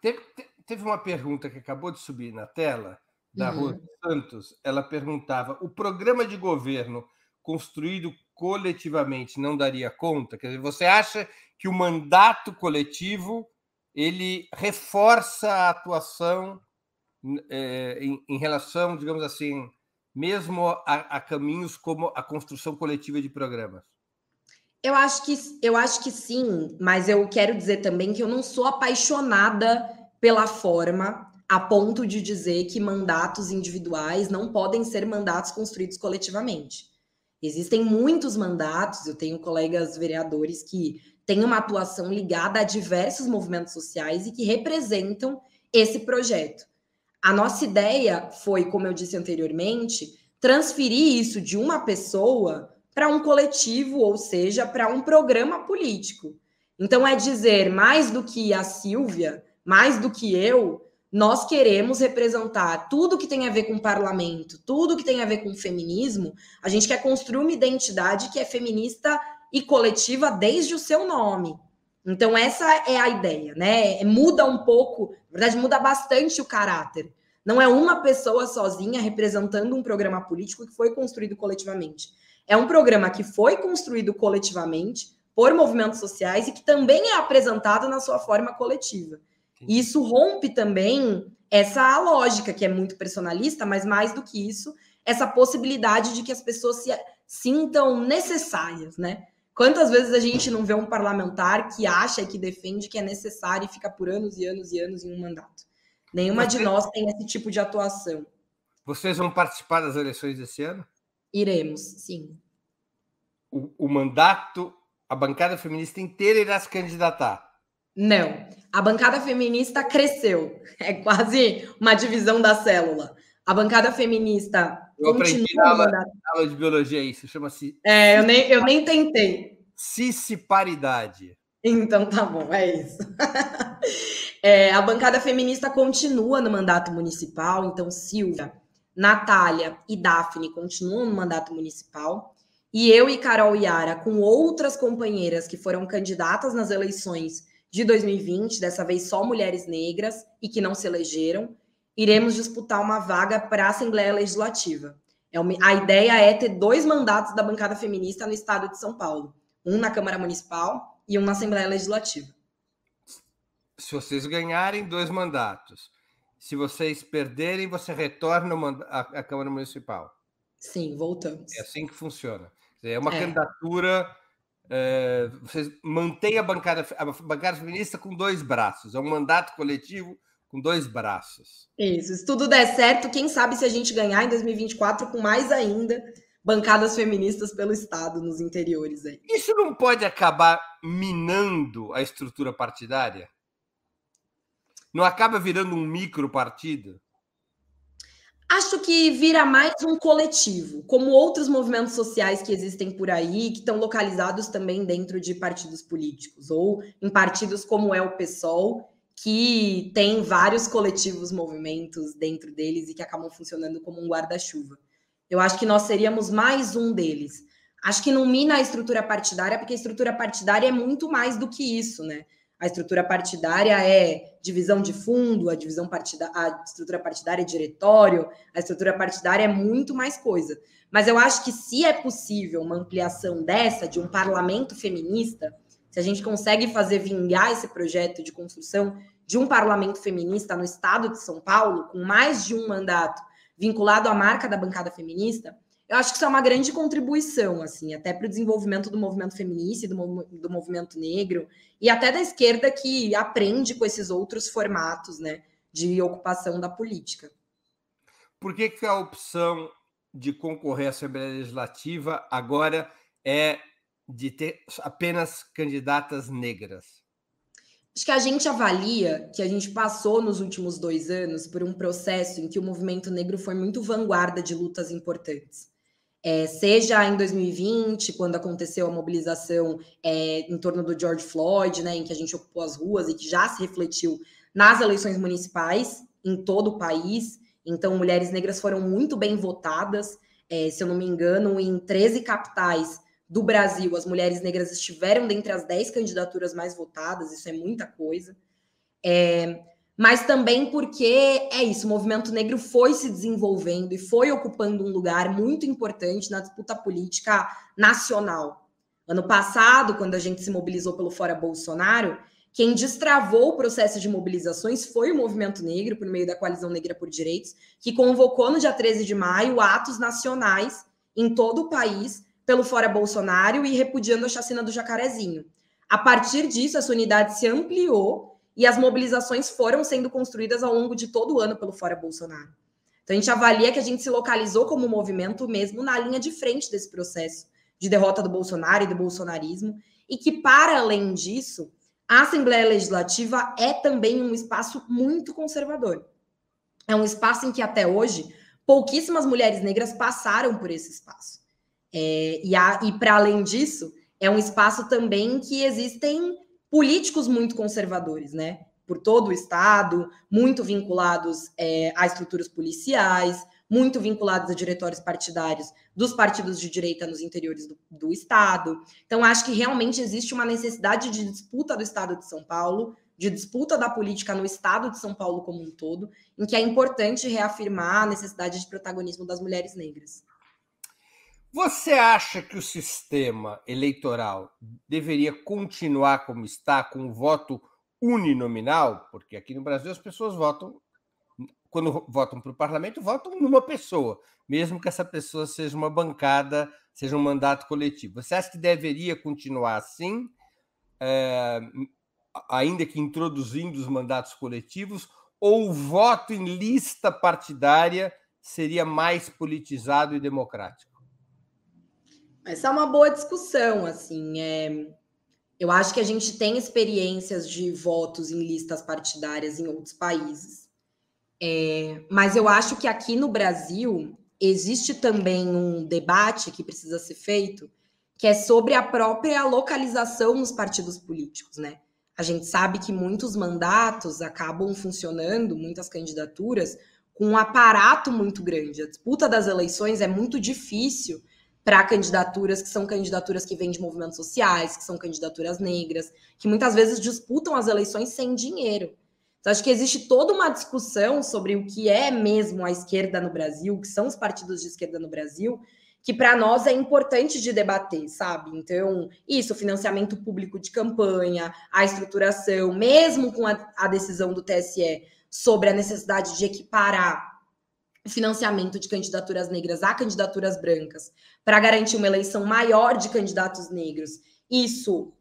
Teve, teve uma pergunta que acabou de subir na tela, da uhum. Santos. Ela perguntava: o programa de governo construído coletivamente não daria conta? Quer dizer, você acha que o mandato coletivo ele reforça a atuação é, em, em, relação, digamos assim, mesmo a, a, caminhos como a construção coletiva de programas? Eu acho que eu acho que sim, mas eu quero dizer também que eu não sou apaixonada pela forma a ponto de dizer que mandatos individuais não podem ser mandatos construídos coletivamente. Existem muitos mandatos, eu tenho colegas vereadores que têm uma atuação ligada a diversos movimentos sociais e que representam esse projeto. A nossa ideia foi, como eu disse anteriormente, transferir isso de uma pessoa para um coletivo, ou seja, para um programa político. Então, é dizer mais do que a Silvia, mais do que eu, nós queremos representar tudo que tem a ver com parlamento, tudo que tem a ver com feminismo. A gente quer construir uma identidade que é feminista e coletiva desde o seu nome. Então, essa é a ideia, né? Muda um pouco, na verdade, muda bastante o caráter. Não é uma pessoa sozinha representando um programa político que foi construído coletivamente. É um programa que foi construído coletivamente por movimentos sociais e que também é apresentado na sua forma coletiva. E isso rompe também essa lógica que é muito personalista, mas mais do que isso, essa possibilidade de que as pessoas se sintam necessárias, né? Quantas vezes a gente não vê um parlamentar que acha e que defende que é necessário e fica por anos e anos e anos em um mandato? Nenhuma de nós tem esse tipo de atuação. Vocês vão participar das eleições desse ano? Iremos, sim. O, o mandato, a bancada feminista inteira irá se candidatar. Não. A bancada feminista cresceu. É quase uma divisão da célula. A bancada feminista. Eu aprendi na aula, na aula de biologia isso, chama-se. É, eu nem, eu nem tentei. Cissiparidade. Então tá bom, é isso. é, a bancada feminista continua no mandato municipal, então Silvia, Natália e Daphne continuam no mandato municipal. E eu e Carol Yara, com outras companheiras que foram candidatas nas eleições de 2020, dessa vez só mulheres negras e que não se elegeram, iremos disputar uma vaga para a Assembleia Legislativa. É uma, a ideia é ter dois mandatos da bancada feminista no estado de São Paulo, um na Câmara Municipal e um na Assembleia Legislativa. Se vocês ganharem dois mandatos, se vocês perderem, você retorna à Câmara Municipal. Sim, voltamos. É assim que funciona. É uma é. candidatura é, vocês mantêm a bancada, a bancada feminista com dois braços. É um mandato coletivo com dois braços. Isso. Se tudo der certo, quem sabe se a gente ganhar em 2024 com mais ainda bancadas feministas pelo Estado nos interiores aí. Isso não pode acabar minando a estrutura partidária? Não acaba virando um micro partido? Acho que vira mais um coletivo, como outros movimentos sociais que existem por aí, que estão localizados também dentro de partidos políticos, ou em partidos como é o PSOL, que tem vários coletivos movimentos dentro deles e que acabam funcionando como um guarda-chuva. Eu acho que nós seríamos mais um deles. Acho que não mina a estrutura partidária, porque a estrutura partidária é muito mais do que isso, né? A estrutura partidária é divisão de fundo, a divisão partida, a estrutura partidária é diretório, a estrutura partidária é muito mais coisa. Mas eu acho que se é possível uma ampliação dessa, de um parlamento feminista, se a gente consegue fazer vingar esse projeto de construção de um parlamento feminista no estado de São Paulo, com mais de um mandato vinculado à marca da bancada feminista, eu acho que isso é uma grande contribuição, assim, até para o desenvolvimento do movimento feminista e do, do movimento negro, e até da esquerda que aprende com esses outros formatos, né, de ocupação da política. Por que, que a opção de concorrer à Assembleia Legislativa agora é de ter apenas candidatas negras? Acho que a gente avalia que a gente passou nos últimos dois anos por um processo em que o movimento negro foi muito vanguarda de lutas importantes é, seja em 2020, quando aconteceu a mobilização é, em torno do George Floyd, né, em que a gente ocupou as ruas e que já se refletiu nas eleições municipais em todo o país. Então, mulheres negras foram muito bem votadas. É, se eu não me engano, em 13 capitais do Brasil, as mulheres negras estiveram dentre as 10 candidaturas mais votadas, isso é muita coisa. É, mas também porque é isso, o movimento negro foi se desenvolvendo e foi ocupando um lugar muito importante na disputa política nacional. Ano passado, quando a gente se mobilizou pelo Fora Bolsonaro, quem destravou o processo de mobilizações foi o movimento negro, por meio da Coalizão Negra por Direitos, que convocou no dia 13 de maio atos nacionais em todo o país pelo Fora Bolsonaro e repudiando a chacina do Jacarezinho. A partir disso, essa unidade se ampliou e as mobilizações foram sendo construídas ao longo de todo o ano pelo Fora Bolsonaro. Então, a gente avalia que a gente se localizou como movimento mesmo na linha de frente desse processo de derrota do Bolsonaro e do bolsonarismo, e que, para além disso, a Assembleia Legislativa é também um espaço muito conservador. É um espaço em que até hoje pouquíssimas mulheres negras passaram por esse espaço. É, e, e para além disso, é um espaço também que existem políticos muito conservadores, né? Por todo o Estado, muito vinculados é, a estruturas policiais, muito vinculados a diretórios partidários dos partidos de direita nos interiores do, do Estado. Então, acho que realmente existe uma necessidade de disputa do Estado de São Paulo, de disputa da política no Estado de São Paulo como um todo, em que é importante reafirmar a necessidade de protagonismo das mulheres negras. Você acha que o sistema eleitoral deveria continuar como está, com o voto uninominal? Porque aqui no Brasil as pessoas votam quando votam para o parlamento, votam numa pessoa, mesmo que essa pessoa seja uma bancada, seja um mandato coletivo. Você acha que deveria continuar assim, é, ainda que introduzindo os mandatos coletivos, ou o voto em lista partidária seria mais politizado e democrático? Essa é uma boa discussão, assim. É... Eu acho que a gente tem experiências de votos em listas partidárias em outros países. É, mas eu acho que aqui no Brasil existe também um debate que precisa ser feito, que é sobre a própria localização nos partidos políticos, né? A gente sabe que muitos mandatos acabam funcionando, muitas candidaturas, com um aparato muito grande. A disputa das eleições é muito difícil para candidaturas que são candidaturas que vêm de movimentos sociais, que são candidaturas negras, que muitas vezes disputam as eleições sem dinheiro. Então, acho que existe toda uma discussão sobre o que é mesmo a esquerda no Brasil, o que são os partidos de esquerda no Brasil, que para nós é importante de debater, sabe? Então, isso, financiamento público de campanha, a estruturação, mesmo com a, a decisão do TSE sobre a necessidade de equiparar financiamento de candidaturas negras a candidaturas brancas, para garantir uma eleição maior de candidatos negros. Isso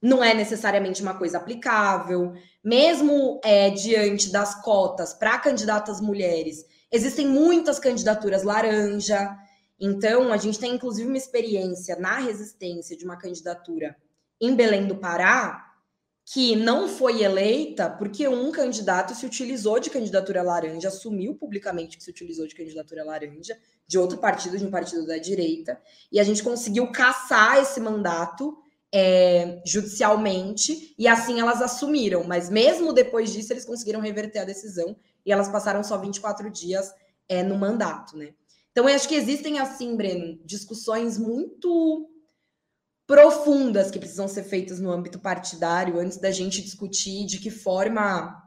não é necessariamente uma coisa aplicável, mesmo é, diante das cotas para candidatas mulheres, existem muitas candidaturas laranja. Então, a gente tem inclusive uma experiência na resistência de uma candidatura em Belém do Pará, que não foi eleita porque um candidato se utilizou de candidatura laranja, assumiu publicamente que se utilizou de candidatura laranja, de outro partido, de um partido da direita, e a gente conseguiu caçar esse mandato é, judicialmente, e assim elas assumiram. Mas mesmo depois disso, eles conseguiram reverter a decisão e elas passaram só 24 dias é, no mandato, né? Então, eu acho que existem, assim, Breno, discussões muito profundas que precisam ser feitas no âmbito partidário antes da gente discutir de que forma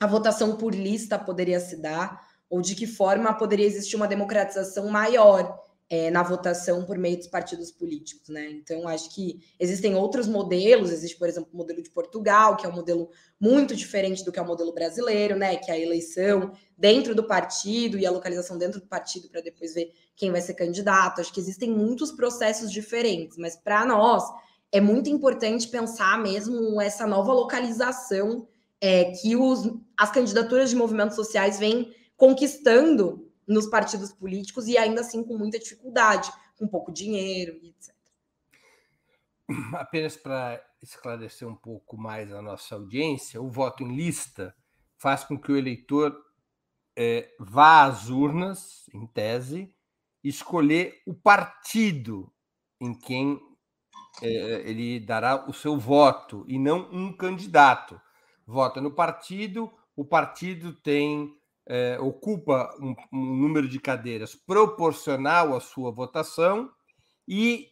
a votação por lista poderia se dar ou de que forma poderia existir uma democratização maior é, na votação por meio dos partidos políticos, né? Então, acho que existem outros modelos, existe, por exemplo, o modelo de Portugal, que é um modelo muito diferente do que é o modelo brasileiro, né? Que é a eleição dentro do partido e a localização dentro do partido para depois ver quem vai ser candidato. Acho que existem muitos processos diferentes, mas para nós é muito importante pensar mesmo essa nova localização é, que os, as candidaturas de movimentos sociais vêm conquistando nos partidos políticos e ainda assim com muita dificuldade, com pouco dinheiro e etc. Apenas para esclarecer um pouco mais a nossa audiência, o voto em lista faz com que o eleitor é, vá às urnas, em tese, escolher o partido em quem é, ele dará o seu voto e não um candidato. Vota no partido, o partido tem é, ocupa um, um, número de cadeiras proporcional à sua votação e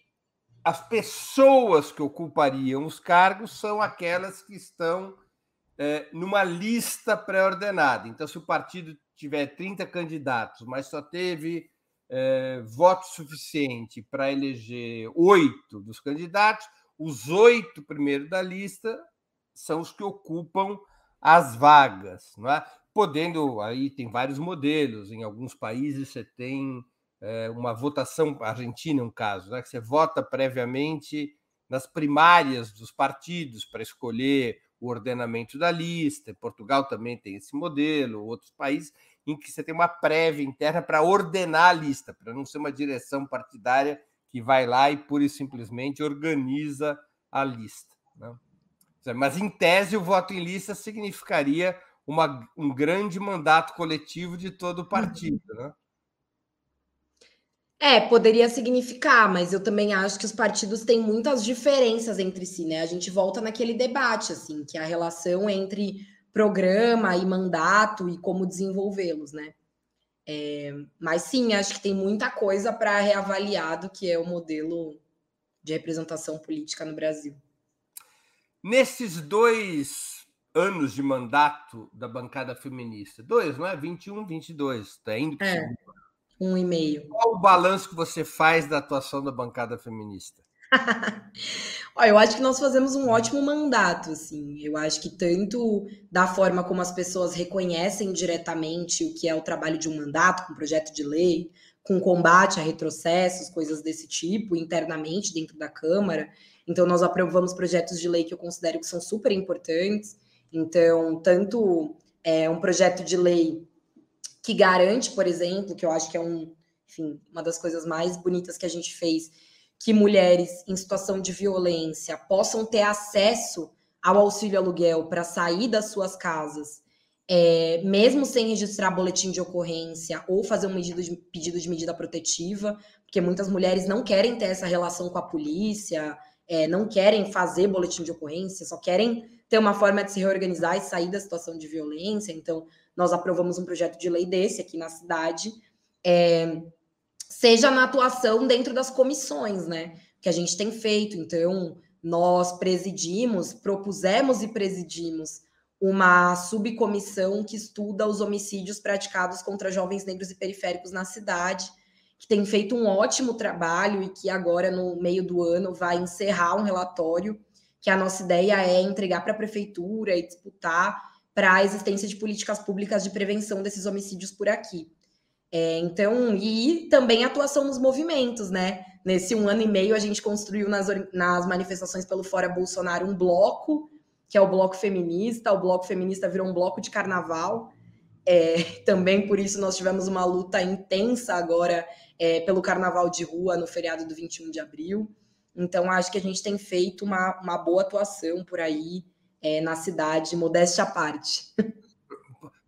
as pessoas que ocupariam os cargos são aquelas que estão é, numa lista pré-ordenada. Então, se o partido tiver 30 candidatos, mas só teve é, voto suficiente para eleger oito dos candidatos, os oito primeiros da lista são os que ocupam as vagas, não é? Podendo, aí tem vários modelos, em alguns países você tem é, uma votação, Argentina é um caso, né, que você vota previamente nas primárias dos partidos para escolher o ordenamento da lista. Portugal também tem esse modelo, outros países em que você tem uma prévia interna para ordenar a lista, para não ser uma direção partidária que vai lá e pura e simplesmente organiza a lista. Né? Mas, em tese, o voto em lista significaria uma, um grande mandato coletivo de todo o partido. Né? É, poderia significar, mas eu também acho que os partidos têm muitas diferenças entre si, né? A gente volta naquele debate, assim, que é a relação entre programa e mandato e como desenvolvê-los, né? É, mas sim, acho que tem muita coisa para reavaliar do que é o modelo de representação política no Brasil. Nesses dois anos de mandato da bancada feminista, dois, não é? 21, 22, está indo para é um e meio. Qual o balanço que você faz da atuação da bancada feminista? Olha, eu acho que nós fazemos um ótimo mandato, assim. Eu acho que tanto da forma como as pessoas reconhecem diretamente o que é o trabalho de um mandato, com projeto de lei, com combate a retrocessos, coisas desse tipo, internamente dentro da Câmara. Então, nós aprovamos projetos de lei que eu considero que são super importantes. Então, tanto é, um projeto de lei que garante, por exemplo, que eu acho que é um, enfim, uma das coisas mais bonitas que a gente fez, que mulheres em situação de violência possam ter acesso ao auxílio aluguel para sair das suas casas, é, mesmo sem registrar boletim de ocorrência ou fazer um pedido de, pedido de medida protetiva, porque muitas mulheres não querem ter essa relação com a polícia, é, não querem fazer boletim de ocorrência, só querem ter uma forma de se reorganizar e sair da situação de violência. Então, nós aprovamos um projeto de lei desse aqui na cidade, é, seja na atuação dentro das comissões, né? Que a gente tem feito. Então, nós presidimos, propusemos e presidimos uma subcomissão que estuda os homicídios praticados contra jovens negros e periféricos na cidade, que tem feito um ótimo trabalho e que agora, no meio do ano, vai encerrar um relatório que a nossa ideia é entregar para a prefeitura e disputar para a existência de políticas públicas de prevenção desses homicídios por aqui. É, então, e também atuação nos movimentos, né? Nesse um ano e meio, a gente construiu nas, nas manifestações pelo Fora Bolsonaro um bloco, que é o Bloco Feminista. O Bloco Feminista virou um bloco de carnaval. É, também por isso nós tivemos uma luta intensa agora é, pelo carnaval de rua no feriado do 21 de abril. Então, acho que a gente tem feito uma, uma boa atuação por aí é, na cidade, modéstia à parte.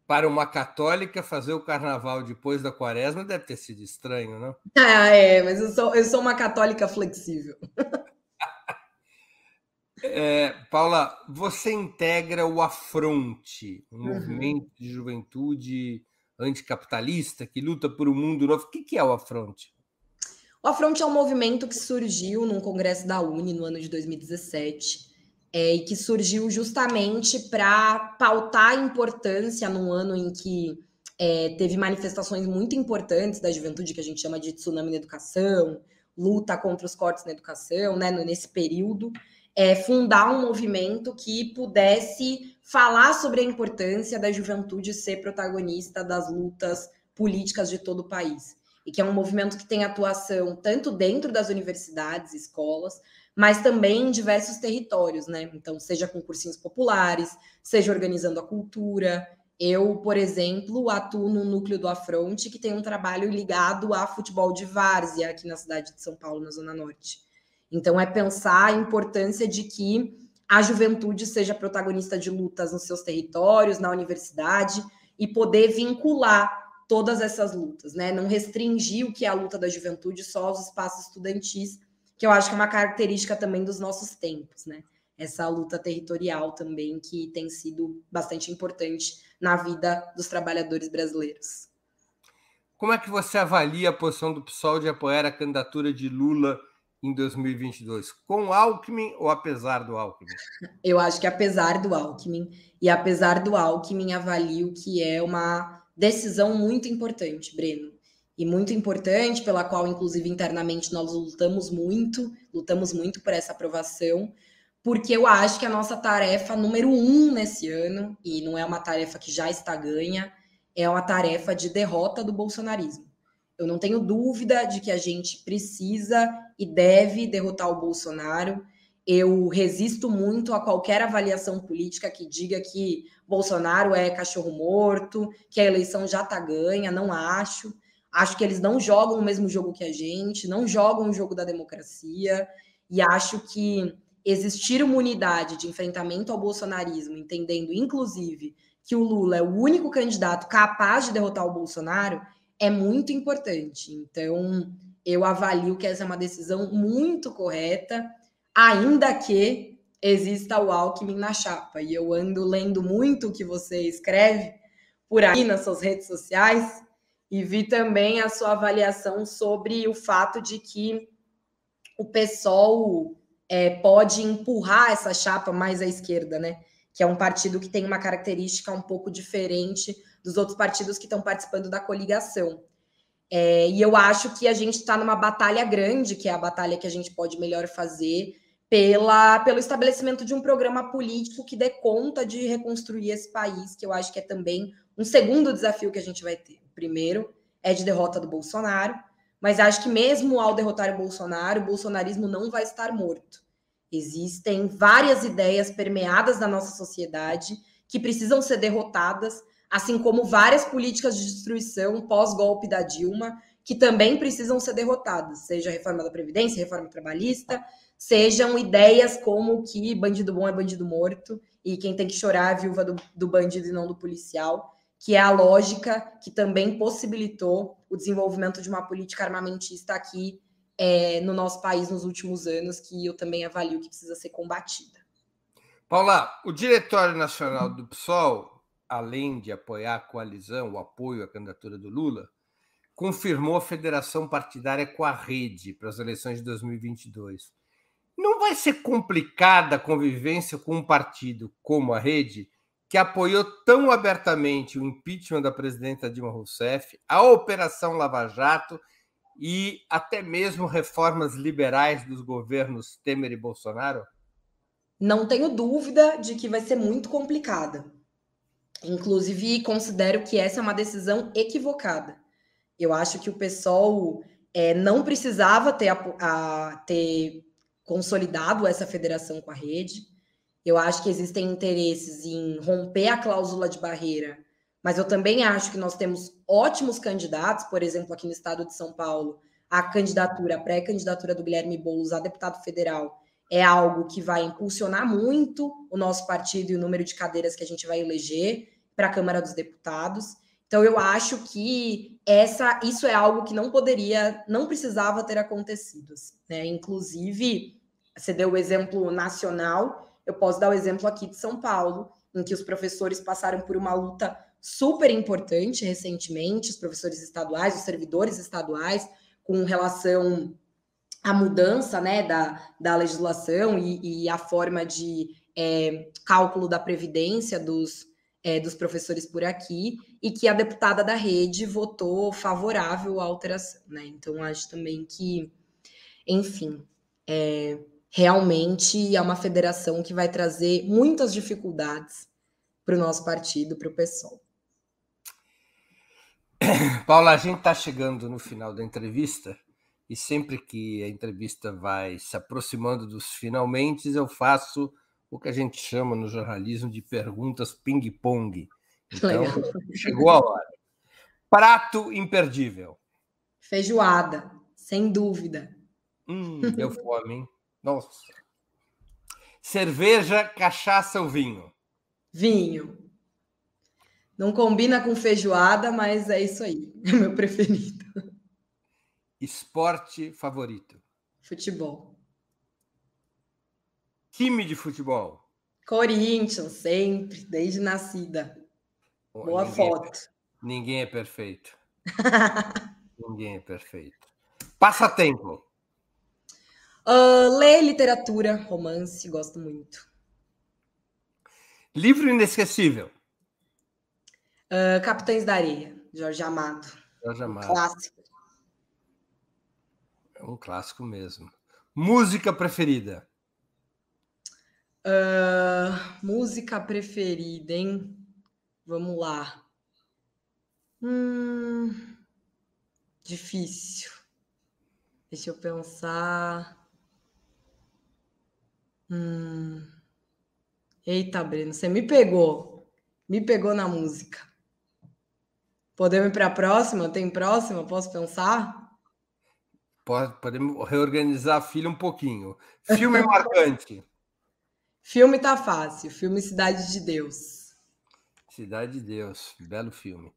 Para uma católica, fazer o carnaval depois da quaresma deve ter sido estranho, não? Ah, é, mas eu sou, eu sou uma católica flexível. É, Paula, você integra o Afronte, um uhum. movimento de juventude anticapitalista que luta por um mundo novo. O que é o Afronte? O Afronte é um movimento que surgiu num congresso da Uni no ano de 2017 é, e que surgiu justamente para pautar a importância num ano em que é, teve manifestações muito importantes da juventude, que a gente chama de tsunami na educação, luta contra os cortes na educação, né, nesse período, é, fundar um movimento que pudesse falar sobre a importância da juventude ser protagonista das lutas políticas de todo o país. E que é um movimento que tem atuação tanto dentro das universidades, escolas, mas também em diversos territórios, né? Então, seja com cursinhos populares, seja organizando a cultura. Eu, por exemplo, atuo no núcleo do Afronte, que tem um trabalho ligado a futebol de várzea aqui na cidade de São Paulo, na Zona Norte. Então, é pensar a importância de que a juventude seja protagonista de lutas nos seus territórios, na universidade, e poder vincular todas essas lutas, né? Não restringir o que é a luta da juventude só aos espaços estudantis, que eu acho que é uma característica também dos nossos tempos, né? Essa luta territorial também que tem sido bastante importante na vida dos trabalhadores brasileiros. Como é que você avalia a posição do PSOL de apoiar a candidatura de Lula em 2022? Com Alckmin ou apesar do Alckmin? Eu acho que apesar do Alckmin. E apesar do Alckmin, avalio que é uma decisão muito importante, Breno e muito importante, pela qual, inclusive, internamente nós lutamos muito, lutamos muito por essa aprovação, porque eu acho que a nossa tarefa número um nesse ano, e não é uma tarefa que já está ganha, é uma tarefa de derrota do bolsonarismo. Eu não tenho dúvida de que a gente precisa e deve derrotar o Bolsonaro. Eu resisto muito a qualquer avaliação política que diga que Bolsonaro é cachorro morto, que a eleição já está ganha. Não acho. Acho que eles não jogam o mesmo jogo que a gente, não jogam o jogo da democracia. E acho que existir uma unidade de enfrentamento ao bolsonarismo, entendendo, inclusive, que o Lula é o único candidato capaz de derrotar o Bolsonaro, é muito importante. Então, eu avalio que essa é uma decisão muito correta, ainda que exista o Alckmin na chapa. E eu ando lendo muito o que você escreve por aí nas suas redes sociais e vi também a sua avaliação sobre o fato de que o PSOL é, pode empurrar essa chapa mais à esquerda, né? Que é um partido que tem uma característica um pouco diferente dos outros partidos que estão participando da coligação. É, e eu acho que a gente está numa batalha grande, que é a batalha que a gente pode melhor fazer pela, pelo estabelecimento de um programa político que dê conta de reconstruir esse país, que eu acho que é também um segundo desafio que a gente vai ter. O primeiro é de derrota do Bolsonaro, mas acho que mesmo ao derrotar o Bolsonaro, o bolsonarismo não vai estar morto. Existem várias ideias permeadas na nossa sociedade que precisam ser derrotadas, assim como várias políticas de destruição pós-golpe da Dilma que também precisam ser derrotadas, seja a reforma da Previdência, reforma trabalhista, sejam ideias como que bandido bom é bandido morto e quem tem que chorar é a viúva do, do bandido e não do policial que é a lógica que também possibilitou o desenvolvimento de uma política armamentista aqui é, no nosso país nos últimos anos, que eu também avalio que precisa ser combatida. Paula, o Diretório Nacional do PSOL, além de apoiar a coalizão, o apoio à candidatura do Lula, confirmou a federação partidária com a rede para as eleições de 2022. Não vai ser complicada a convivência com um partido como a rede, que apoiou tão abertamente o impeachment da presidenta Dilma Rousseff, a Operação Lava Jato e até mesmo reformas liberais dos governos Temer e Bolsonaro? Não tenho dúvida de que vai ser muito complicada. Inclusive, considero que essa é uma decisão equivocada. Eu acho que o PSOL é, não precisava ter, a, a, ter consolidado essa federação com a rede. Eu acho que existem interesses em romper a cláusula de barreira, mas eu também acho que nós temos ótimos candidatos, por exemplo, aqui no estado de São Paulo, a candidatura, a pré-candidatura do Guilherme Boulos a deputado federal é algo que vai impulsionar muito o nosso partido e o número de cadeiras que a gente vai eleger para a Câmara dos Deputados. Então eu acho que essa isso é algo que não poderia, não precisava ter acontecido, assim, né? Inclusive, você deu o exemplo nacional, eu posso dar o exemplo aqui de São Paulo, em que os professores passaram por uma luta super importante recentemente, os professores estaduais, os servidores estaduais, com relação à mudança né, da, da legislação e, e a forma de é, cálculo da previdência dos, é, dos professores por aqui, e que a deputada da rede votou favorável à alteração. Né? Então, acho também que, enfim, é, realmente é uma federação que vai trazer muitas dificuldades para o nosso partido, para o PSOL. Paula, a gente está chegando no final da entrevista e sempre que a entrevista vai se aproximando dos finalmente, eu faço o que a gente chama no jornalismo de perguntas ping-pong. Então, Legal. chegou a hora. Prato imperdível. Feijoada, sem dúvida. Hum, deu fome, hein? Nossa. Cerveja, cachaça ou vinho? Vinho. Não combina com feijoada, mas é isso aí. É meu preferido. Esporte favorito? Futebol. Time de futebol? Corinthians, sempre, desde nascida. Boa ninguém é foto. É, ninguém é perfeito. ninguém é perfeito. Passatempo. Uh, ler literatura, romance, gosto muito. Livro inesquecível. Uh, Capitães da Areia, Jorge Amado. Jorge Amado. Um clássico. É um clássico mesmo. Música preferida. Uh, música preferida, hein? Vamos lá. Hum, difícil. Deixa eu pensar. Hum. Eita, Breno, você me pegou. Me pegou na música. Podemos ir para a próxima? Tem próxima? Posso pensar? Podemos reorganizar a filha um pouquinho. Filme marcante. Filme tá fácil. Filme Cidade de Deus. Cidade de Deus, belo filme.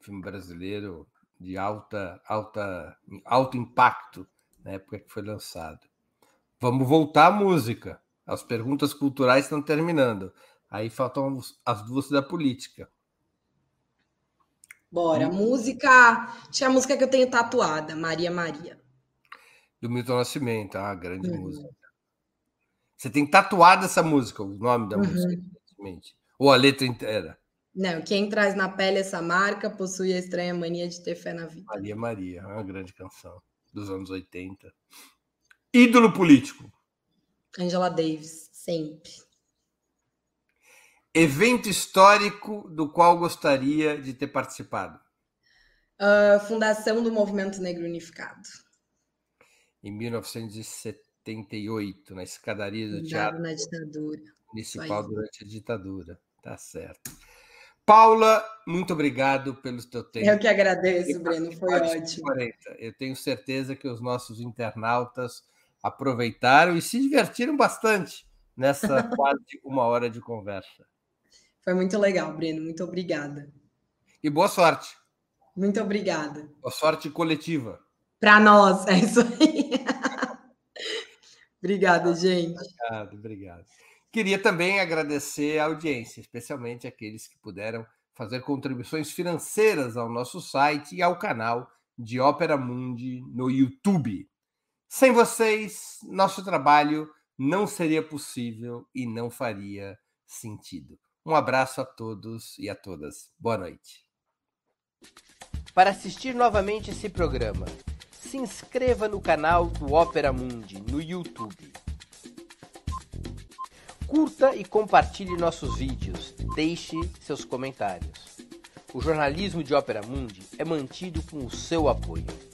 Filme brasileiro de alta, alta, alto impacto na época que foi lançado. Vamos voltar à música. As perguntas culturais estão terminando. Aí faltam as duas da política. Bora. Hum. Música. Tinha a música que eu tenho tatuada, Maria Maria. Do Milton Nascimento, ah, grande uhum. música. Você tem tatuado essa música, o nome da uhum. música, ou a letra inteira? Não, quem traz na pele essa marca possui a estranha mania de ter fé na vida. Maria Maria, uma grande canção dos anos 80. Ídolo político. Angela Davis, sempre. Evento histórico do qual gostaria de ter participado? Uh, fundação do Movimento Negro Unificado. Em 1978, na escadaria do Teatro na ditadura. Municipal durante a ditadura. Tá certo. Paula, muito obrigado pelo teu tempo. Eu que agradeço, Breno, foi ótimo. 40. Eu tenho certeza que os nossos internautas aproveitaram e se divertiram bastante nessa quase uma hora de conversa. Foi muito legal, Breno. Muito obrigada. E boa sorte. Muito obrigada. Boa sorte coletiva. Para nós, é isso aí. obrigada, gente. Obrigado, obrigado. Queria também agradecer a audiência, especialmente aqueles que puderam fazer contribuições financeiras ao nosso site e ao canal de Ópera Mundi no YouTube. Sem vocês, nosso trabalho não seria possível e não faria sentido. Um abraço a todos e a todas. Boa noite. Para assistir novamente esse programa, se inscreva no canal do Ópera Mundi no YouTube. Curta e compartilhe nossos vídeos. Deixe seus comentários. O jornalismo de Ópera Mundi é mantido com o seu apoio.